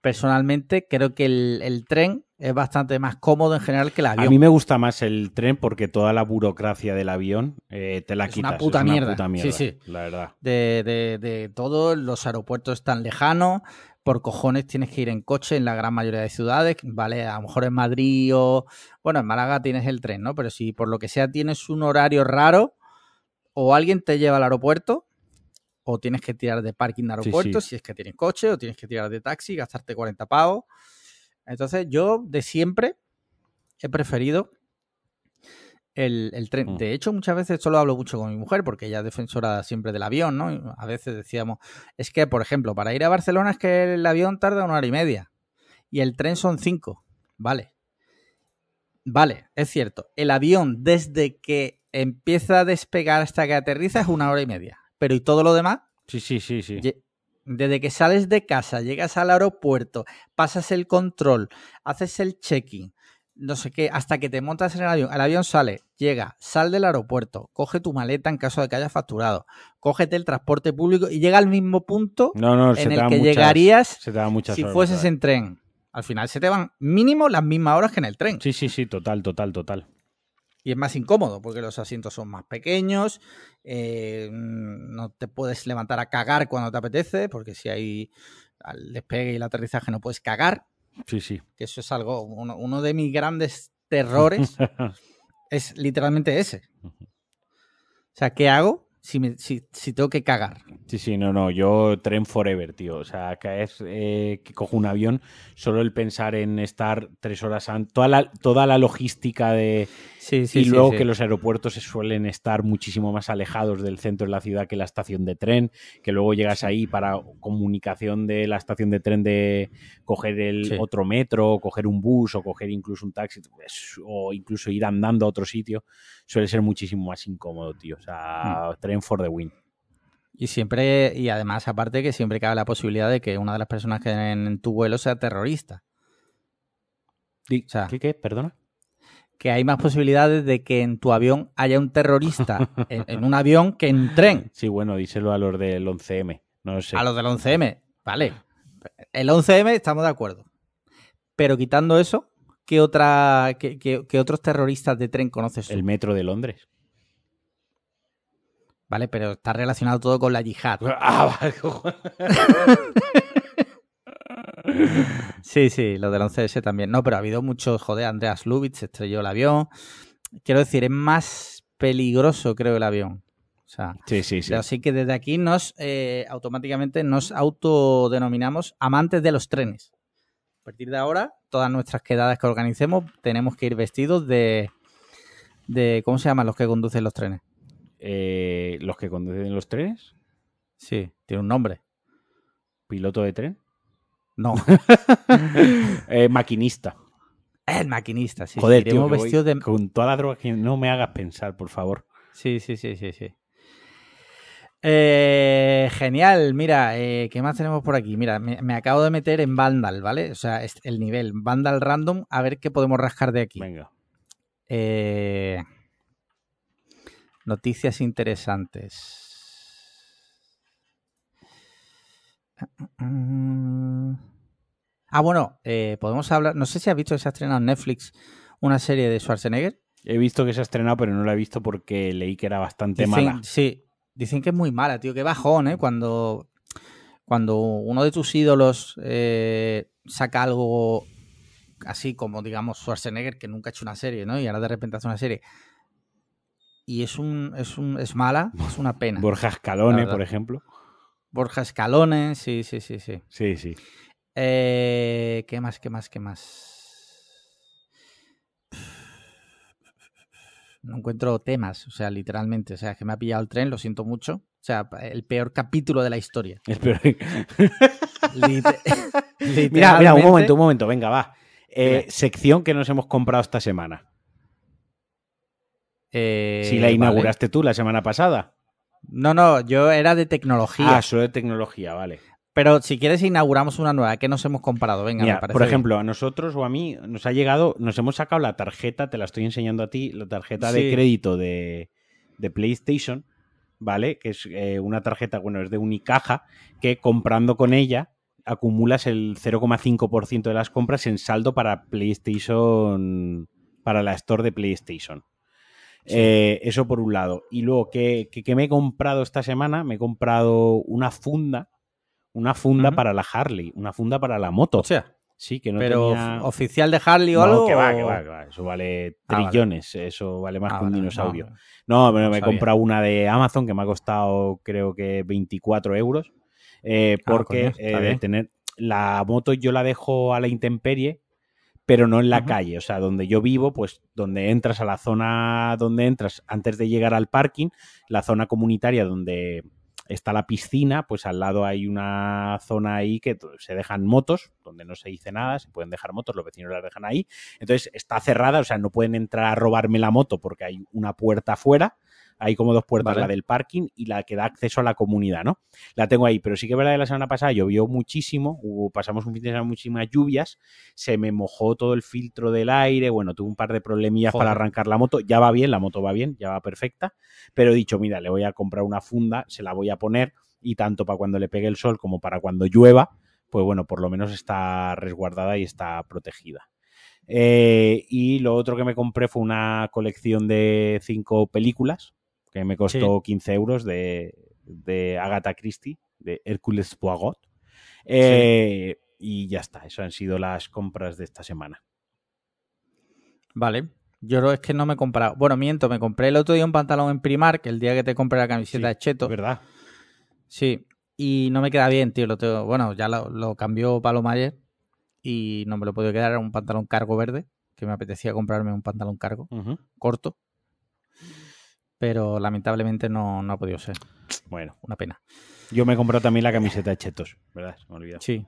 personalmente creo que el, el tren es bastante más cómodo en general que el avión. A mí me gusta más el tren porque toda la burocracia del avión eh, te la Es quitas. una puta mierda. puta Sí, mierda, sí. La verdad. de, de, de todo, los aeropuertos están lejanos, por cojones tienes que ir en coche en la gran mayoría de ciudades, ¿vale? A lo mejor en Madrid o, bueno, en Málaga tienes el tren, ¿no? Pero si por lo que sea tienes un horario raro, o alguien te lleva al aeropuerto, o tienes que tirar de parking de Sí, aeropuerto, sí. si es que tienes coche, o tienes que tirar de taxi, gastarte 40 pavos. Entonces yo de siempre he preferido el, el tren. Mm. De hecho, muchas veces esto lo hablo mucho con mi mujer, porque ella es defensora siempre del avión, ¿no? Y a veces decíamos, es que, por ejemplo, para ir a Barcelona es que el avión tarda una hora y media y el tren son cinco. Vale. Vale, es cierto. El avión, desde que empieza a despegar hasta que aterriza, es una hora y media. Pero ¿y todo lo demás? Sí, sí, sí, sí. Desde que sales de casa, llegas al aeropuerto, pasas el control, haces el check-in, no sé qué, hasta que te montas en el avión. El avión sale, llega, sal del aeropuerto, coge tu maleta en caso de que hayas facturado, cógete el transporte público y llega al mismo punto No, no, se en el que muchas- llegarías Se te dan muchas si horas, fueses en tren. Al final se te van mínimo las mismas horas que en el tren. Sí, sí, sí, total, total, total. Y es más incómodo porque los asientos son más pequeños, eh, no te puedes levantar a cagar cuando te apetece, porque si hay al despegue y el aterrizaje no puedes cagar, Sí, sí. que eso es algo, uno, uno de mis grandes terrores es literalmente ese. O sea, ¿qué hago si, me- si, si tengo que cagar? Sí, sí, no, no, yo tren forever, tío. O sea, cada vez eh, que cojo un avión, solo el pensar en estar tres horas antes, toda la, toda la logística de... Sí, y luego que los aeropuertos suelen estar muchísimo más alejados del centro de la ciudad que la estación de tren, que luego llegas ahí para comunicación de la estación de tren de coger el otro metro, o coger un bus o coger incluso un taxi, pues, o incluso ir andando a otro sitio, suele ser muchísimo más incómodo, tío. O sea, tren for the win. Y siempre, y además, aparte que siempre cabe la posibilidad de que una de las personas que en, tu vuelo sea terrorista. O sea, ¿Qué, qué? Perdona. Que hay más posibilidades de que en tu avión haya un terrorista en, en un avión que en un tren. Sí, bueno, díselo a los del 11M. No sé. A los del 11M, vale. El 11M estamos de acuerdo. Pero quitando eso, ¿qué, otra, qué, qué- qué otros terroristas de tren conoces tú? El metro de Londres. Vale, pero está relacionado todo con la yihad. Ah. Sí, sí, lo del 11S también. No, pero ha habido muchos, joder, Andreas Lubitz estrelló el avión. quiero decir, es más peligroso, creo, el avión. O sea, Sí, sí, sí. así que desde aquí nos eh, automáticamente nos autodenominamos amantes de los trenes. A partir de ahora, todas nuestras quedadas que organicemos tenemos que ir vestidos de, de ¿cómo se llaman los que conducen los trenes? Eh, los que conducen los trenes, Sí, tiene un nombre. piloto de tren, No, Eh, maquinista. el maquinista, sí. Joder, sí, tío, vestidos de, con toda la droga que no me hagas pensar, por favor. Sí, sí, sí, sí, sí. Eh, genial, mira, eh, ¿qué más tenemos por aquí? Mira, me, me acabo de meter en Vandal, ¿vale? O sea, es el nivel Vandal Random, a ver qué podemos rascar de aquí. Venga. Eh, noticias interesantes. Ah, bueno, eh, podemos hablar. No sé si has visto que se ha estrenado en Netflix una serie de Schwarzenegger. He visto que se ha estrenado, pero no la he visto porque leí que era bastante Dicen- mala. Sí, dicen que es muy mala, tío. Qué bajón, ¿eh? Cuando, cuando uno de tus ídolos eh, saca algo así como, digamos, Schwarzenegger, que nunca ha hecho una serie, ¿no? Y ahora de repente hace una serie. Y es un, es un, es mala, es una pena. Borja Escalone, por ejemplo. Borja Escalone, sí, sí, sí, sí. Sí, sí. Eh, ¿Qué más, qué más, qué más? No encuentro temas, o sea, literalmente. O sea, que me ha pillado el tren, lo siento mucho. O sea, el peor capítulo de la historia. Espera. Lite- Mira, mira, un momento, un momento, venga, va. Eh, sección que nos hemos comprado esta semana. Eh, si la vale. inauguraste tú la semana pasada. No, no, yo era de tecnología. Ah, solo de tecnología, vale. Pero si quieres, inauguramos una nueva. ¿Qué nos hemos comprado? Venga, Mira, me parece por bien. ejemplo, a nosotros o a mí nos ha llegado, nos hemos sacado la tarjeta, te la estoy enseñando a ti, la tarjeta de crédito de, de PlayStation, ¿vale? Que es eh, una tarjeta, bueno, es de Unicaja, que comprando con ella acumulas el 0,5% de las compras en saldo para PlayStation, para la store de PlayStation. Sí. Eh, eso por un lado. Y luego, ¿qué, qué- qué me he comprado esta semana? Me he comprado una funda, una funda para la Harley, una funda para la moto. O sea, Sí, que no pero tenía... oficial de Harley o No, algo. que va, que va, que va. Eso vale Ah, vale. trillones. Eso vale más Ah, que un vale, dinosaurio. no, No, pero me he comprado una de Amazon que me ha costado creo que 24 euros. eh, Ah, porque coño, eh, de tener la moto yo la dejo a la intemperie, pero no en la calle. O sea, donde yo vivo, pues donde entras a la zona donde entras antes de llegar al parking, la zona comunitaria donde está la piscina, pues al lado hay una zona ahí que se dejan motos, donde no se dice nada, se pueden dejar motos, los vecinos las dejan ahí. Entonces está cerrada, o sea, no pueden entrar a robarme la moto porque hay una puerta afuera. Hay como dos puertas, Vale. la del parking y la que da acceso a la comunidad, ¿no? La tengo ahí, pero sí que es verdad que la semana pasada llovió muchísimo, hubo, pasamos un fin de semana muchísimas lluvias, se me mojó todo el filtro del aire, bueno, tuve un par de problemillas Joder. para arrancar la moto, ya va bien, la moto va bien, ya va perfecta, pero he dicho, mira, le voy a comprar una funda, se la voy a poner y tanto para cuando le pegue el sol como para cuando llueva, pues bueno, por lo menos está resguardada y está protegida. Eh, y lo otro que me compré fue una colección de cinco películas, que me costó 15 euros de, de Agatha Christie, de Hércules Poirot. Eh, Y ya está, eso han sido las compras de esta semana. Vale. Yo es que no me he comprado. Bueno, miento, me compré el otro día un pantalón en Primark, el día que te compré la camiseta Sí, de Cheto. Verdad. Sí. Y no me queda bien, tío. Lo tengo- bueno, ya lo, lo cambió Paloma ayer y no me lo podido quedar. Era un pantalón cargo verde, que me apetecía comprarme un pantalón cargo, Ujú. corto. Pero lamentablemente no, no ha podido ser. Bueno, Una pena. yo me he comprado también la camiseta de Chetos, ¿verdad? Me ha olvidado. Sí,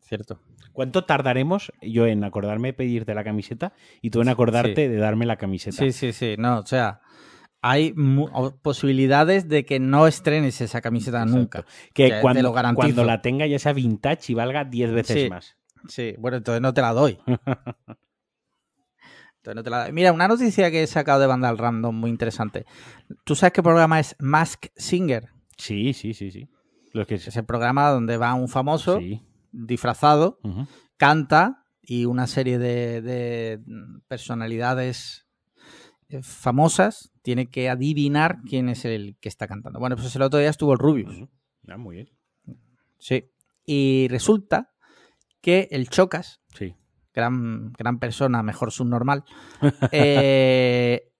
cierto. ¿Cuánto tardaremos yo en acordarme de pedirte la camiseta y tú en acordarte Sí. de darme la camiseta? Sí, sí, sí. No, o sea, hay posibilidades de que no estrenes esa camiseta Exacto. nunca. Que te cuando, lo cuando la tenga ya sea vintage y valga 10 veces Sí. más. Sí, bueno, entonces no te la doy. Entonces no te la doy. Mira, una noticia que he sacado de Vandal Random muy interesante. ¿Tú sabes qué programa es Mask Singer? Sí, sí, sí, sí. Los que Es el programa donde va un famoso Sí. disfrazado, canta y una serie de, de personalidades eh, famosas tiene que adivinar quién es el que está cantando. Bueno, pues el otro día estuvo el Rubius. Ah, muy bien. Sí. Y resulta que el Chocas, Sí. Gran, gran persona, mejor subnormal, eh,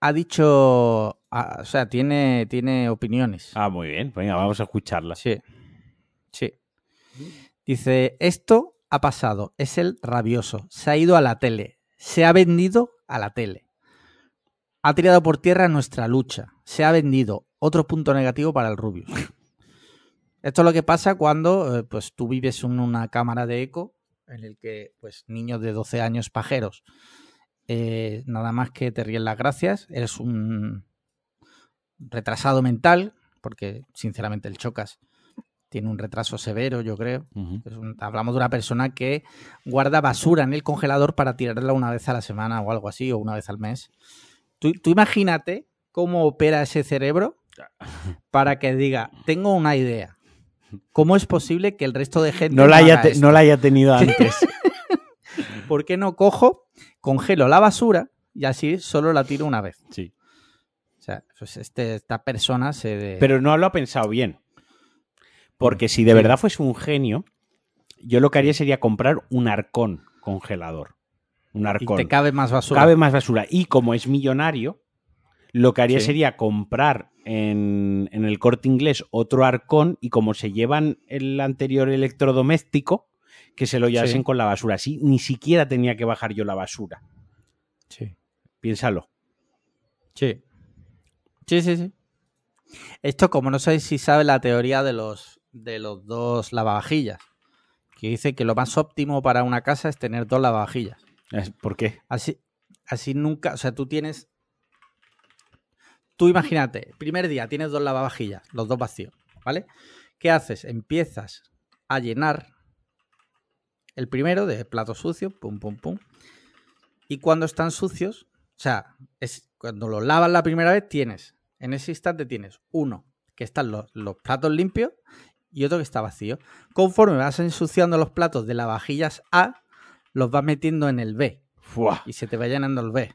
ha dicho, ah, o sea, tiene, tiene opiniones. Ah, muy bien. Venga, vamos a escucharlas. Sí, sí. Dice, esto ha pasado, es el rabioso, se ha ido a la tele, se ha vendido a la tele. Ha tirado por tierra nuestra lucha, se ha vendido. Otro punto negativo para el Rubius. Esto es lo que pasa cuando eh, pues, tú vives en una cámara de eco en el que pues, niños de 12 años pajeros eh, nada más que te ríen las gracias, eres un retrasado mental, porque sinceramente el Chocas tiene un retraso severo, yo creo. Ujú. Es un- hablamos de una persona que guarda basura en el congelador para tirarla una vez a la semana o algo así, o una vez al mes. Tú, tú imagínate cómo opera ese cerebro para que diga, tengo una idea. ¿Cómo es posible que el resto de gente No la, haya haga te- esto? no la haya tenido antes. ¿Por qué no cojo, congelo la basura y así solo la tiro una vez? Sí. O sea, pues este- esta persona se... de- Pero no lo ha pensado bien. Porque si de verdad fuese un genio, yo lo que haría sería comprar un arcón congelador. Un y arcón. te cabe más basura. Cabe más basura. Y como es millonario, lo que haría Sí. sería comprar en, en el corte inglés otro arcón y como se llevan el anterior electrodoméstico, que se lo llevasen Sí. con la basura. Así ni siquiera tenía que bajar yo la basura. Sí. Piénsalo. Sí. Sí, sí, sí. Esto, como no sé si sabe la teoría de los, de los dos lavavajillas, que dice que lo más óptimo para una casa es tener dos lavavajillas. Es- ¿Por qué? Así, así nunca, o sea, tú tienes... Tú imagínate, primer día tienes dos lavavajillas, los dos vacíos, ¿vale? ¿Qué haces? Empiezas a llenar el primero de platos sucios, pum, pum, pum. Y cuando están sucios, o sea, es, cuando los lavas la primera vez tienes, en ese instante tienes uno que están los, los platos limpios y otro que está vacío. Conforme vas ensuciando los platos de lavavajillas A, los vas metiendo en el B Fuah. y se te va llenando el B.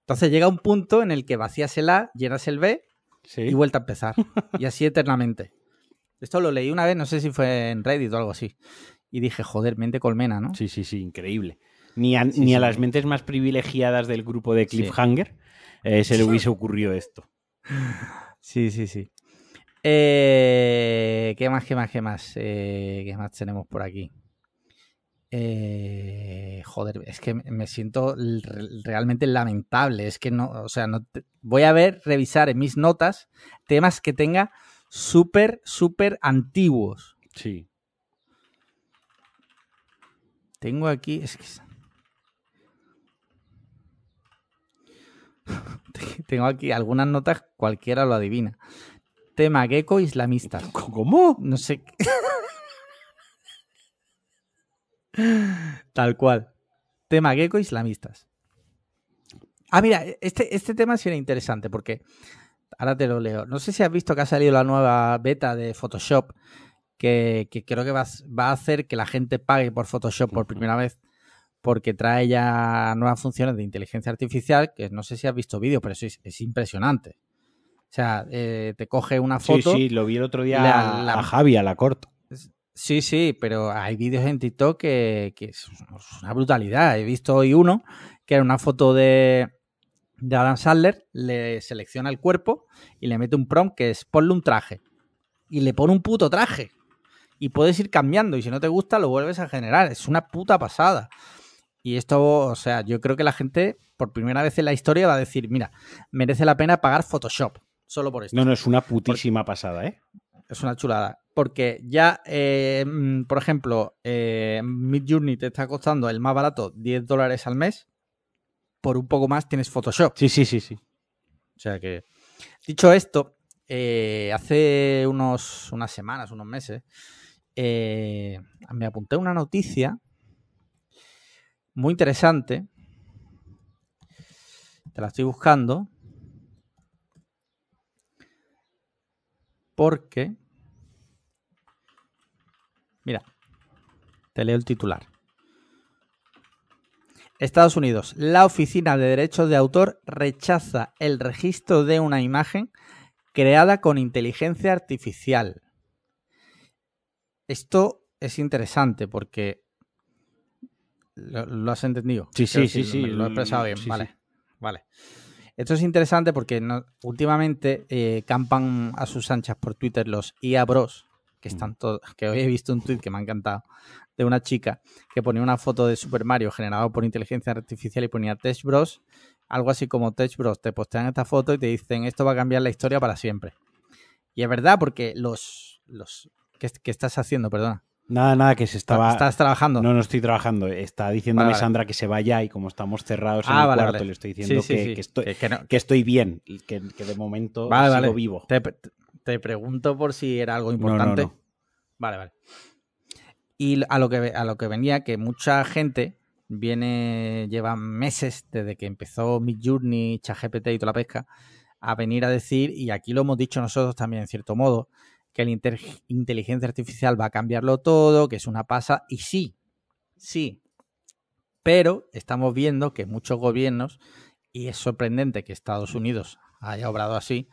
Entonces llega un punto en el que vacías el A, llenas el B Sí. y vuelta a empezar. Y así eternamente. Esto lo leí una vez, no sé si fue en Reddit o algo así. Y dije, joder, mente colmena, ¿no? Sí, sí, sí, increíble. Ni a, Sí, ni a las mentes más privilegiadas del grupo de. Cliffhanger eh, se le hubiese ocurrido esto. Sí, sí, sí. Eh, ¿Qué más, qué más, qué más? Eh, ¿Qué más tenemos por aquí? Eh, joder, es que me siento realmente lamentable. Es que no, o sea, no te- voy a ver, revisar en mis notas temas que tenga súper, súper antiguos. Sí. Tengo aquí, es que... Tengo aquí algunas notas, cualquiera lo adivina. Tema gecko islamistas. ¿Cómo? No sé. Tal cual. Tema gecko islamistas. Ah, mira, este, este tema sí era interesante porque ahora te lo leo. No sé si has visto que ha salido la nueva beta de Photoshop que, que creo que va, va a hacer que la gente pague por Photoshop por primera vez porque trae ya nuevas funciones de inteligencia artificial que no sé si has visto vídeo, pero eso es, es impresionante. O sea, eh, te coge una Sí, foto. sí, lo vi el otro día la- a Javi, a la corto. Sí, sí, pero hay vídeos en TikTok que, que es una brutalidad. He visto hoy uno que era una foto de, de Adam Sandler, le selecciona el cuerpo y le mete un prompt que es ponle un traje. Y le pone un puto traje. Y puedes ir cambiando y si no te gusta lo vuelves a generar. Es una puta pasada. Y esto, o sea, yo creo que la gente por primera vez en la historia va a decir, mira, merece la pena pagar Photoshop. Solo por esto. No, no, es una putísima pasada, ¿eh? Es una chulada. Porque ya, eh, mm, por ejemplo, eh, Midjourney te está costando el más barato 10 dólares al mes. Por un poco más tienes Photoshop. Sí, sí, sí, sí. O sea que, dicho esto, eh, hace unos, unas semanas, unos meses, eh, me apunté una noticia muy interesante. Te la estoy buscando. Porque... Mira, te leo el titular. Estados Unidos. La Oficina de Derechos de Autor rechaza el registro de una imagen creada con inteligencia artificial. Esto es interesante porque... ¿Lo, lo has entendido? Sí, sí, sí, sí, Lo he expresado bien, sí, vale. sí. Vale. Esto es interesante porque no- últimamente eh, campan a sus anchas por Twitter los IA Bros, que están todos, que hoy he visto un tweet que me ha encantado, de una chica que ponía una foto de Super Mario generado por inteligencia artificial y ponía Tech Bros, algo así como Tech Bros, te postean esta foto y te dicen esto va a cambiar la historia para siempre. Y es verdad porque los... los ¿Qué, qué estás haciendo? Perdona. Nada, nada, que se estaba. ¿Estás trabajando? No, no estoy trabajando. Está diciéndome Vale, vale. Sandra que se vaya y como estamos cerrados en Ah, el vale, cuarto, le estoy diciendo Sí, sí, que, sí. que estoy, Que- que no- que estoy bien, que, que de momento Vale, sigo vale. vivo. Te, te pregunto por si era algo no, importante. no. Vale, vale. Y a lo que a lo que venía, que mucha gente viene, lleva meses desde que empezó Midjourney, ChatGPT y toda la pesca, a venir a decir, y aquí lo hemos dicho nosotros también en cierto modo, que la inteligencia artificial va a cambiarlo todo, que es una pasa, y sí, sí. Pero estamos viendo que muchos gobiernos, y es sorprendente que Estados Unidos haya obrado así,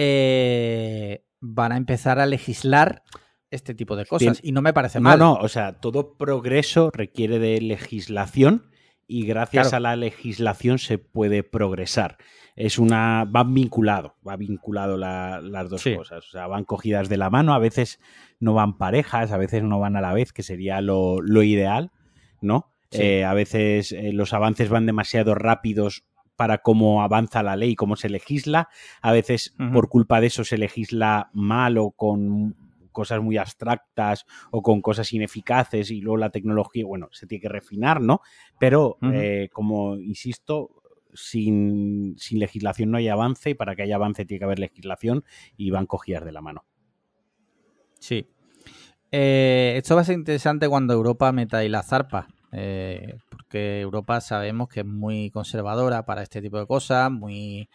eh, van a empezar a legislar este tipo de cosas. Y no me parece No, mal. no, o sea, todo progreso requiere de legislación y gracias Claro. a la legislación se puede progresar. Es una. van vinculado, va vinculado la- las dos Sí. cosas. O sea, van cogidas de la mano, a veces no van parejas, a veces no van a la vez, que sería lo, lo ideal, ¿no? Sí. Eh, a veces eh, los avances van demasiado rápidos para cómo avanza la ley, cómo se legisla. A veces, por culpa de eso, se legisla mal o con cosas muy abstractas o con cosas ineficaces y luego la tecnología, bueno, se tiene que refinar, ¿no? Pero, eh, como insisto, sin, sin legislación no hay avance y para que haya avance tiene que haber legislación y van cogidas de la mano. Sí. Eh, esto va a ser interesante cuando Europa meta ahí la zarpa. Eh, porque Europa sabemos que es muy conservadora para este tipo de cosas, muy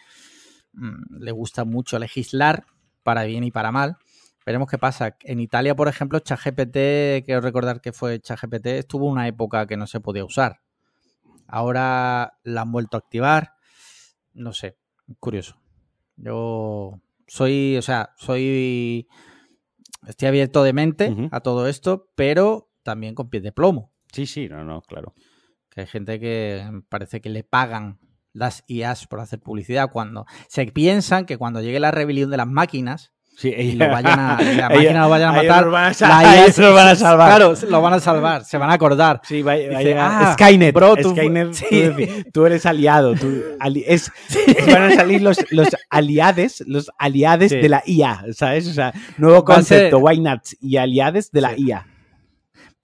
mm, le gusta mucho legislar para bien y para mal. Veremos qué pasa. En Italia, por ejemplo, ChatGPT, quiero recordar que fue ChatGPT, estuvo una época que no se podía usar. Ahora la han vuelto a activar. No sé, curioso. Yo soy, o sea, soy estoy abierto de mente a todo esto, pero también con pies de plomo. Sí, sí, no, no, claro. Que hay gente que parece que le pagan las IAs por hacer publicidad cuando se piensan que cuando llegue la rebelión de las máquinas Sí, y lo vayan a, Ellos- máquinas lo vayan a matar, lo van a sal- la IA ellos lo van a salvar. Claro, lo van a salvar, se van a acordar. Sí, va, va a Dice, llegar- "Ah, Skynet, bro, tú- Skynet, sí. tú, eres aliado. Tú, ali- es, van a salir los, los aliades, los aliades de la IA, ¿sabes? O sea, nuevo concepto, why not? Y aliades de la. IA.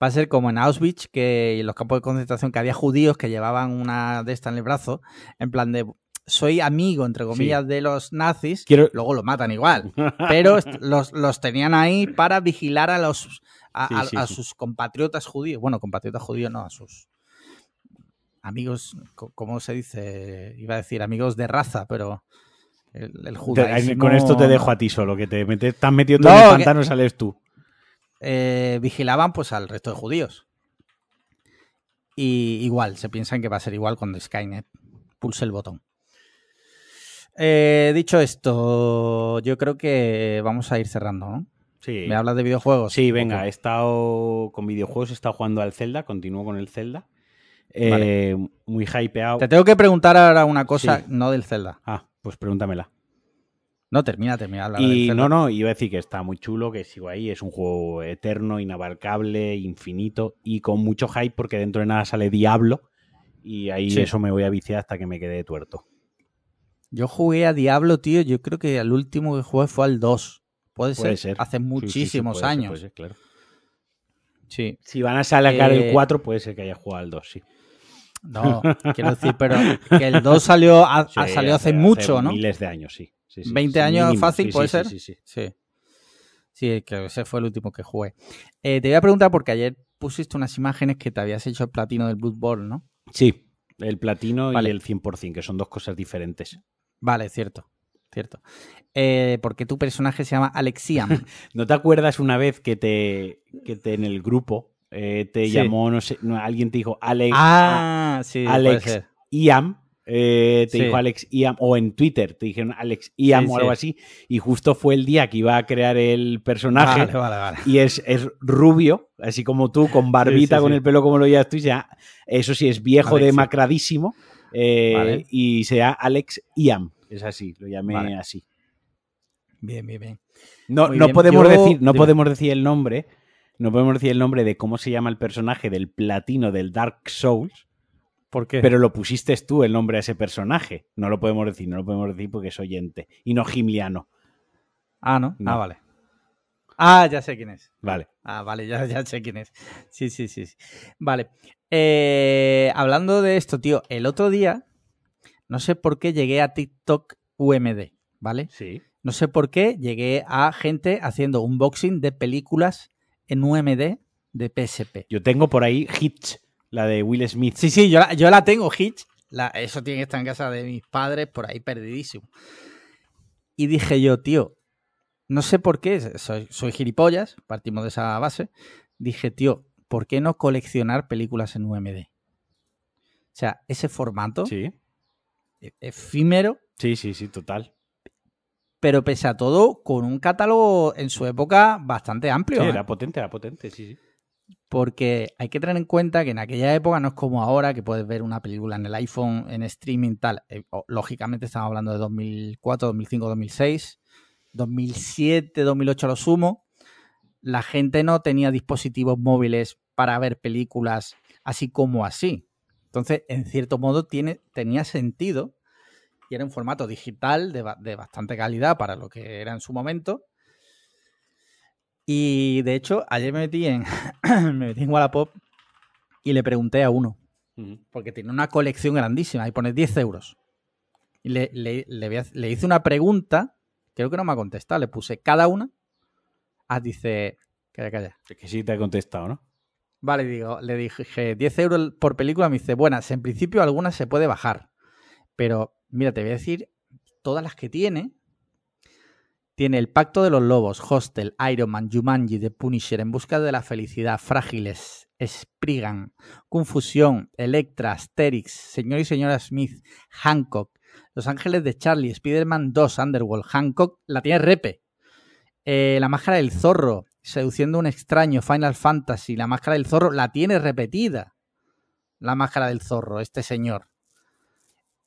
Va a ser como en Auschwitz, que en los campos de concentración, que había judíos que llevaban una de estas en el brazo, en plan de soy amigo, entre comillas, de los nazis, Quiero, luego lo matan igual. Pero los, los tenían ahí para vigilar a los a, Sí, a- sí, a sí. sus compatriotas judíos. Bueno, compatriotas judíos no, a sus amigos, ¿cómo se dice? Iba a decir amigos de raza, pero el, el judaísmo... con esto te dejo a ti solo, que te metes, estás metido tú en No, el que- pantano, sales tú. Eh, vigilaban pues al resto de judíos. Y igual, se piensan que va a ser igual cuando Skynet pulse el botón. Eh, dicho esto, yo creo que vamos a ir cerrando, ¿no? Sí. ¿Me hablas de videojuegos? Sí, venga, he estado con videojuegos, he estado jugando al Zelda, continúo con el Zelda. Eh, Muy hypeado. Te tengo que preguntar ahora una cosa, Sí. no del Zelda. Ah, pues pregúntamela. No, termina, termina. del Y no, no, iba a decir que está muy chulo, que sigo ahí, es un juego eterno, inabarcable, infinito y con mucho hype porque dentro de nada sale Diablo y ahí Sí. eso me voy a viciar hasta que me quede tuerto. Yo jugué a Diablo, tío. Yo creo que el último que jugué fue al 2. Puede, Puede ser. ser. Hace Sí, sí, sí, muchísimos puede ser, años. puede ser, claro. Sí. Si van a sacar Eh, el 4, puede ser que haya jugado al 2, sí. No, quiero decir, pero que el 2 salió, Sí, salió hace, mucho, ¿no? Miles de años, sí. Sí, sí, 20 sí, años mínimo. fácil, ¿puede ser? Sí, sí, sí. Sí. Que ese fue el último que jugué. Eh, te voy a preguntar porque ayer pusiste unas imágenes que te habías hecho el platino del Bloodborne, ¿no? Sí, el platino Vale. y el 100%, que son dos cosas diferentes. Vale, cierto. Cierto. Eh, porque tu personaje se llama Alexiam. ¿No te acuerdas una vez que te, que te en el grupo eh, te Sí. llamó, no sé, no, alguien te dijo Alex, ah, sí, Alex. Iam? Eh, te Sí. dijo Alex Iam, o en Twitter te dijeron Alex Iam Sí, o algo sí. así, y justo fue el día que iba a crear el personaje. Vale, vale, vale. Y es, es rubio, así como tú, con barbita, con el pelo como lo llevas tú, y ya, eso sí, es viejo, Alex, demacradísimo, Eh. Y sea Alex Iam. Es así, lo llamé así. Bien, bien, bien. No, Muy no bien. podemos Yo- decir, no dime. podemos decir el nombre. No podemos decir el nombre de cómo se llama el personaje del platino del Dark Souls, ¿Por qué? pero lo pusiste tú el nombre a ese personaje. No lo podemos decir, no lo podemos decir porque es oyente. Y no Gimliano. Ah, ¿no? No. Ah, vale. Ah, ya sé quién es. Vale. Ah, vale, ya, ya sé quién es. Sí, sí, sí. sí. Vale. Eh, hablando de esto, tío, el otro día, no sé por qué llegué a TikTok UMD, ¿vale? Sí. No sé por qué llegué a gente haciendo unboxing de películas en UMD de PSP. Yo tengo por ahí Hitch, la de Will Smith. Sí, sí, yo la, yo la tengo, Hitch. La- eso tiene que estar en casa de mis padres, por ahí perdidísimo. Y dije yo, tío, no sé por qué, soy, soy gilipollas, partimos de esa base. Dije, tío, ¿por qué no coleccionar películas en UMD? O sea, ese formato Sí. e- efímero, Sí, sí, sí, total. pero pese a todo, con un catálogo en su época bastante amplio. Sí, ¿eh? era potente, era potente, sí, sí. Porque hay que tener en cuenta que en aquella época no es como ahora, que puedes ver una película en el iPhone, en streaming, tal. Eh, lógicamente estamos hablando de 2004, 2005, 2006, 2007, 2008 a lo sumo. La gente no tenía dispositivos móviles para ver películas así como así. Entonces, en cierto modo, tiene, tenía sentido y era un formato digital de bastante calidad para lo que era en su momento. Y de hecho, ayer me metí en, me metí en Wallapop y le pregunté a uno, porque tiene una colección grandísima y pone 10 euros. Y le, le- le hice una pregunta, creo que no me ha contestado, le puse cada una. Ah, dice, calla, calla. Es que sí te he contestado, ¿no? Vale, digo, le dije 10 euros por película. Me dice, buenas, en principio algunas se puede bajar. Pero mira, te voy a decir todas las que tiene. Tiene El Pacto de los Lobos, Hostel, Iron Man, Jumanji, The Punisher, En Busca de la Felicidad, Frágiles, Spriggan, Confusión, Electra, Asterix, Señor y Señora Smith, Hancock, Los Ángeles de Charlie, Spider-Man 2, Underworld, Hancock, la tiene Repe. Eh, la Máscara del Zorro, Seduciendo a un extraño, Final Fantasy, La Máscara del Zorro, la tiene repetida. La Máscara del Zorro, este señor.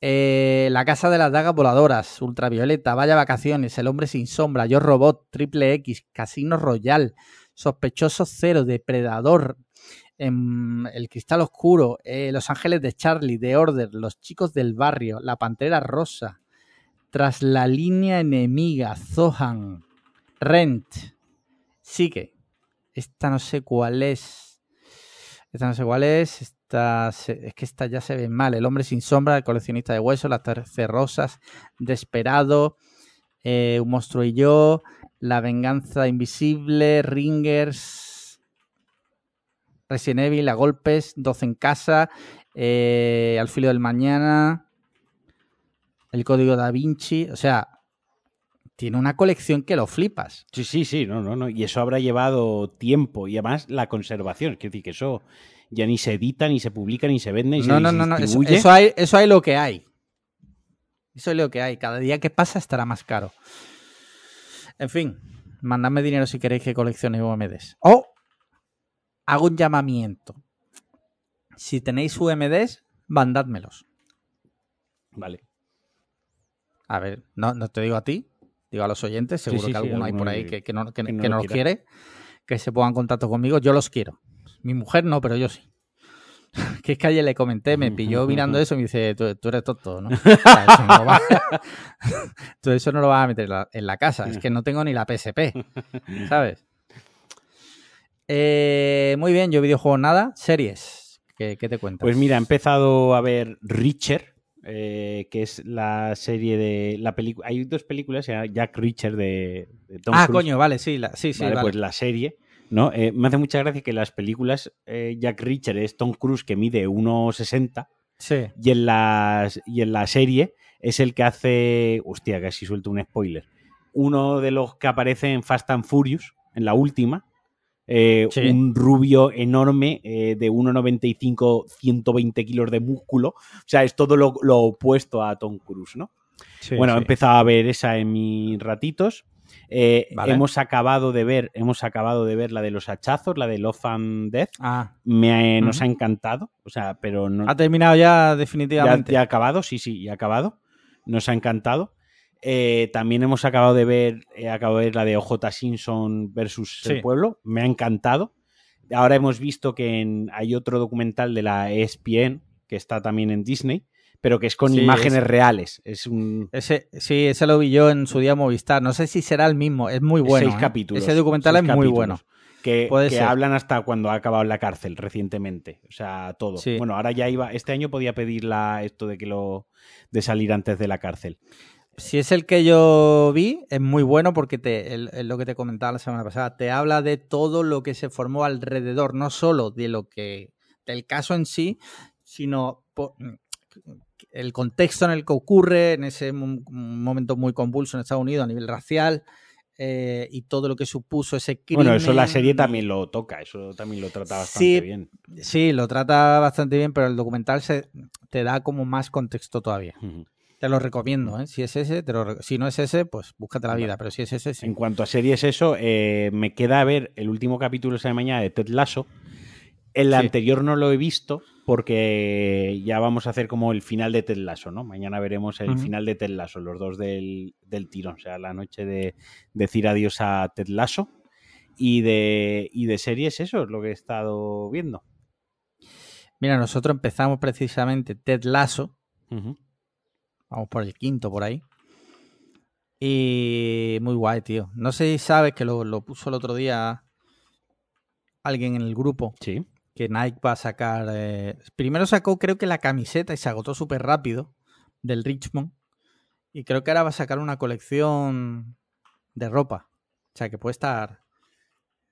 Eh, la Casa de las Dagas Voladoras, Ultravioleta, Vaya Vacaciones, El Hombre Sin Sombra, Yo Robot, Triple X, Casino Royal, Sospechoso Cero, Depredador, em, El Cristal Oscuro, eh, Los Ángeles de Charlie, The Order, Los Chicos del Barrio, La Pantera Rosa, Tras la Línea Enemiga, Zohan, Rent, Sigue. Esta no sé cuál es. Esta no sé cuál es. Es que esta ya se ve mal. El hombre sin sombra, el coleccionista de huesos, las terce rosas, Desperado, eh, Un monstruo y yo, La venganza invisible, Ringers, Resident Evil, A golpes, 12 en casa, eh, Al filo del mañana, El código da Vinci. O sea, tiene una colección que lo flipas. Sí, sí, sí, no, no, no. Y eso habrá llevado tiempo y además la conservación. Es decir, que eso ya ni se edita, ni se publica, ni se vende, ni No, se no, no, no. Eso, eso hay, eso hay lo que hay. Eso es lo que hay. Cada día que pasa estará más caro. En fin, mandadme dinero si queréis que coleccione UMDs. O hago un llamamiento. Si tenéis UMDs, mandádmelos. Vale. A ver, no, no te digo a ti, digo a los oyentes. Seguro sí, que sí, alguno hay por ahí que- no, que- que no que lo no los quiere. Que se pongan en contacto conmigo. Yo los quiero. Mi mujer no, pero yo sí. Que es que ayer le comenté, me pilló mirando eso y me dice, tú, tú eres tonto, ¿no? O sea, eso no lo vas- tú eso no lo vas a meter en la- casa. Es que no tengo ni la PSP, ¿sabes? Eh, muy bien, yo videojuegos nada. Series, ¿qué, qué te cuentas? Pues mira, he empezado a ver Richard, eh, que es la serie de la película. Hay dos películas, Jack Richard de, de Tom Ah, Cruise. coño, vale, sí, la- sí, sí, Vale, vale. pues la serie, ¿no? Eh, me hace mucha gracia que las películas eh, Jack Richard es Tom Cruise que mide 1,60 Sí. y en, las, y en la serie es el que hace. Hostia, casi suelto un spoiler. Uno de los que aparece en Fast and Furious, en la última. eh, Sí. Un rubio enorme eh, de 1,95, 120 kilos de músculo. O sea, es todo lo, lo opuesto a Tom Cruise, ¿no? sí, bueno, he empezado a ver esa en mis ratitos. Eh, Vale. Hemos acabado de ver, hemos acabado de ver la de los hachazos, la de Love and Death. Ah, Me, Nos Ujú. ha encantado. O sea, pero no. ha terminado ya definitivamente. ya ha acabado, sí, sí, ya ha acabado. Nos ha encantado. Eh, también hemos acabado de ver, he acabado de ver la de OJ Simpson versus Sí. el pueblo. Me ha encantado. Ahora hemos visto que en- hay otro documental de la ESPN que está también en Disney, pero que es con Sí, imágenes es- reales. Es un Ese, sí, ese lo vi yo en su día Movistar. No sé si será el mismo. Es muy bueno. seis ¿eh? capítulos. Ese documental es muy bueno. Que, hablan hasta cuando ha acabado en la cárcel recientemente. O sea, todo. Sí. Bueno, ahora ya iba. Este año podía pedir la, esto de que lo. de salir antes de la cárcel. Si es el que yo vi, es muy bueno porque te, el- el- lo que te comentaba la semana pasada, te habla de todo lo que se formó alrededor, no solo de lo que, del caso en sí, sino el contexto en el que ocurre, en ese mo- momento muy convulso en Estados Unidos a nivel racial, eh, y todo lo que supuso ese crimen. Bueno, eso la serie también lo toca, eso también lo trata bastante Sí, bien. Sí, lo trata bastante bien, pero el documental se, te da como más contexto todavía. Te lo recomiendo, ¿eh? Si es ese, te lo si no es ese, pues búscate la vida, pero si es ese, sí. En cuanto a series, eso, eh, me queda ver el último capítulo esa de mañana de Ted Lasso. El Sí. anterior no lo he visto porque ya vamos a hacer como el final de Ted Lasso, ¿no? Mañana veremos el final de Ted Lasso, los dos del, del tirón, o sea, la noche de decir adiós a Ted Lasso. Y de, y de series, eso es lo que he estado viendo. Mira, nosotros empezamos precisamente Ted Lasso, vamos por el quinto por ahí. Y muy guay, tío. No sé si sabes que lo, lo puso el otro día alguien en el grupo, Sí. Que Nike va a sacar... eh, Primero sacó creo que la camiseta y se agotó súper rápido del Richmond. Y creo que ahora va a sacar una colección de ropa. O sea, que puede estar...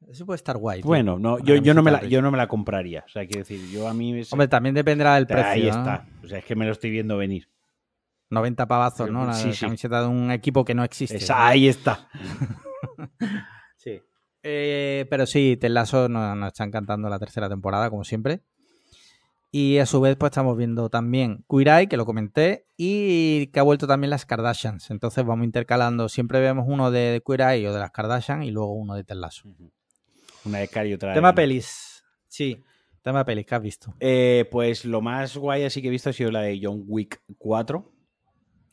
Eso puede estar guay. Bueno, no, yo, yo, no me la, yo no me la compraría. O sea, quiero decir, yo a mí... Hombre, también dependerá del precio. ahí ¿no? está. O sea, es que me lo estoy viendo venir. 90 pavazos, ¿no? La Sí, sí. camiseta de un equipo que no existe. Esa- ahí está. Sí. Eh, pero sí, Ted Lasso nos, nos está encantando la tercera temporada, como siempre. Y a su vez, pues estamos viendo también Queer Eye, que lo comenté, y que ha vuelto también las Kardashians. Entonces vamos intercalando. Siempre vemos uno de Queer Eye o de las Kardashian y luego uno de Ted Lasso. Una de Cari y otra de Tema pelis. Sí, tema pelis, ¿qué has visto? Eh, pues lo más guay así que he visto ha sido la de John Wick 4.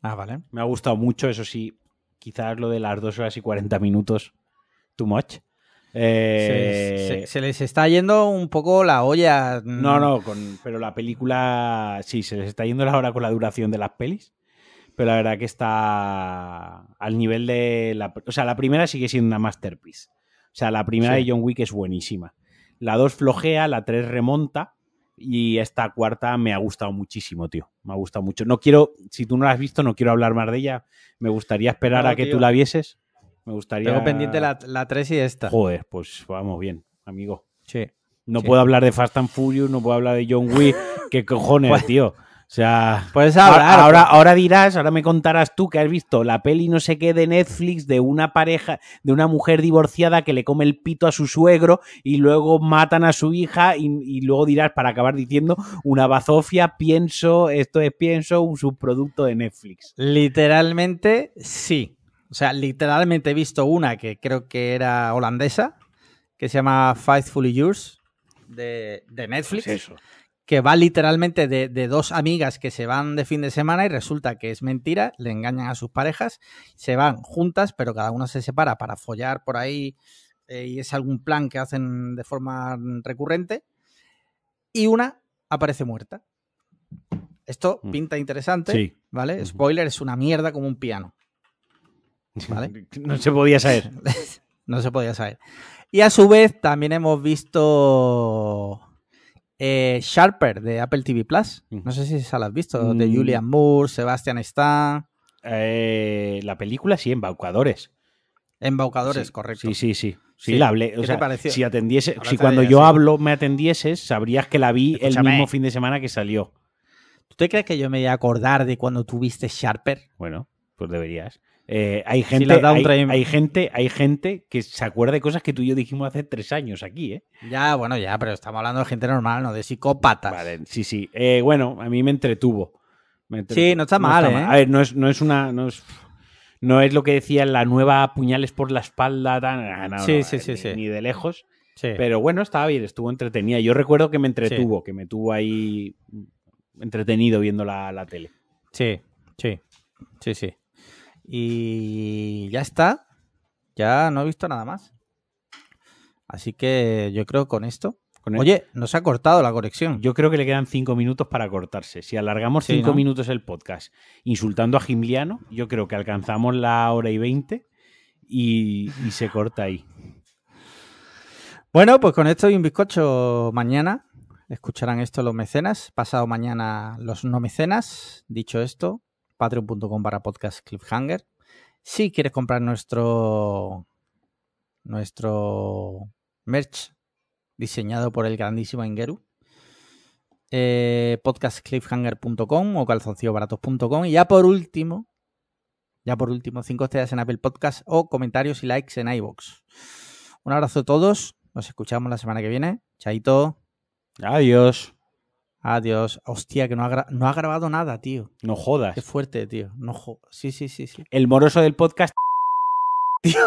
Ah, vale. Me ha gustado mucho, eso sí. Quizás lo de las 2 horas y 40 minutos, too much. Eh, Se, se- se les está yendo un poco la olla. mm, No, no, con, pero la película sí, se les está yendo la hora con la duración de las pelis. Pero la verdad que está al nivel de la... O sea, la primera sigue siendo una masterpiece. O sea, la primera Sí. de John Wick es buenísima. La 2 flojea, la 3 remonta y esta cuarta me ha gustado muchísimo, tío. Me ha gustado mucho. No quiero, si tú no la has visto, no quiero hablar más de ella. Me gustaría esperar No, a que tío. tú la vieses. Me gustaría... Tengo pendiente la, la 3 y esta. Joder, pues vamos bien, amigo. Sí. No Sí. puedo hablar de Fast and Furious, no puedo hablar de John Wick. ¿Qué cojones, Pues- tío? O sea, Puedes ahora, hablar. ahora, ahora dirás, ahora me contarás tú que has visto la peli no sé qué de Netflix de una pareja, de una mujer divorciada que le come el pito a su suegro y luego matan a su hija y, y luego dirás, para acabar diciendo, una bazofia, pienso, esto es pienso, un subproducto de Netflix. Literalmente, sí. O sea, literalmente he visto una que creo que era holandesa, que se llama Faithfully Yours, de, de Netflix, Pues eso. que va literalmente de, de dos amigas que se van de fin de semana y resulta que es mentira, le engañan a sus parejas, se van juntas, pero cada una se separa para follar por ahí eh, y es algún plan que hacen de forma recurrente, y una aparece muerta. Esto Mm. pinta interesante. Sí. ¿Vale? Spoiler, es una mierda como un piano. Vale. No se podía saber. no se podía saber. Y a su vez también hemos visto eh, Sharper de Apple TV Plus. No sé si esa la has visto. De Mm. Julian Moore, Sebastian Stan. Eh, la película sí, Embaucadores. Embaucadores, Sí, correcto. Sí, sí, sí. Sí, Sí. la hablé. ¿Qué O sea, si atendiese, si cuando yo sí. hablo me atendieses, sabrías que la vi Escúchame. el mismo fin de semana que salió. ¿Tú te crees que yo me voy a acordar de cuando tuviste Sharper? Bueno, pues deberías. Eh, hay gente, hay, gente, hay gente que se acuerda de cosas que tú y yo dijimos hace tres años aquí, ¿eh? Ya, bueno, ya, pero estamos hablando de gente normal, no de psicópatas. Vale, sí, sí. Eh, bueno, a mí me entretuvo. Me entretuvo. Sí, no está mal, ¿eh? A ver, no es, no es una. No es, No es lo que decía la nueva puñales por la espalda, tan, no, Sí, no, sí, sí, ni, sí. ni de lejos. Sí. Pero bueno, estaba bien, estuvo entretenida. Yo recuerdo que me entretuvo, que me tuvo ahí entretenido viendo la, la tele. Sí, sí, sí, sí. Y ya está. Ya no he visto nada más. Así que yo creo con esto. Con el- Oye, nos ha cortado la conexión. Yo creo que le quedan cinco minutos para cortarse. Si alargamos Sí, cinco ¿no? minutos el podcast insultando a Gimliano, yo creo que alcanzamos la hora y veinte y, y se corta ahí. Bueno, pues con esto y un bizcocho mañana. Escucharán esto los mecenas. Pasado mañana los no mecenas. Dicho esto, patreon.com para podcast cliffhanger. Si quieres comprar nuestro nuestro merch diseñado por el grandísimo Ingeru, eh, podcastcliffhanger.com o calzoncillobaratos.com. Y ya por último, ya por último, cinco estrellas en Apple Podcast o comentarios y likes en iVoox. Un abrazo a todos. Nos escuchamos la semana que viene. Chaito. Adiós. Adiós. Hostia, que no ha, gra- no ha grabado nada, tío. No jodas. Qué fuerte, tío. No jo- sí, sí, sí, sí. El moroso del podcast. Tío.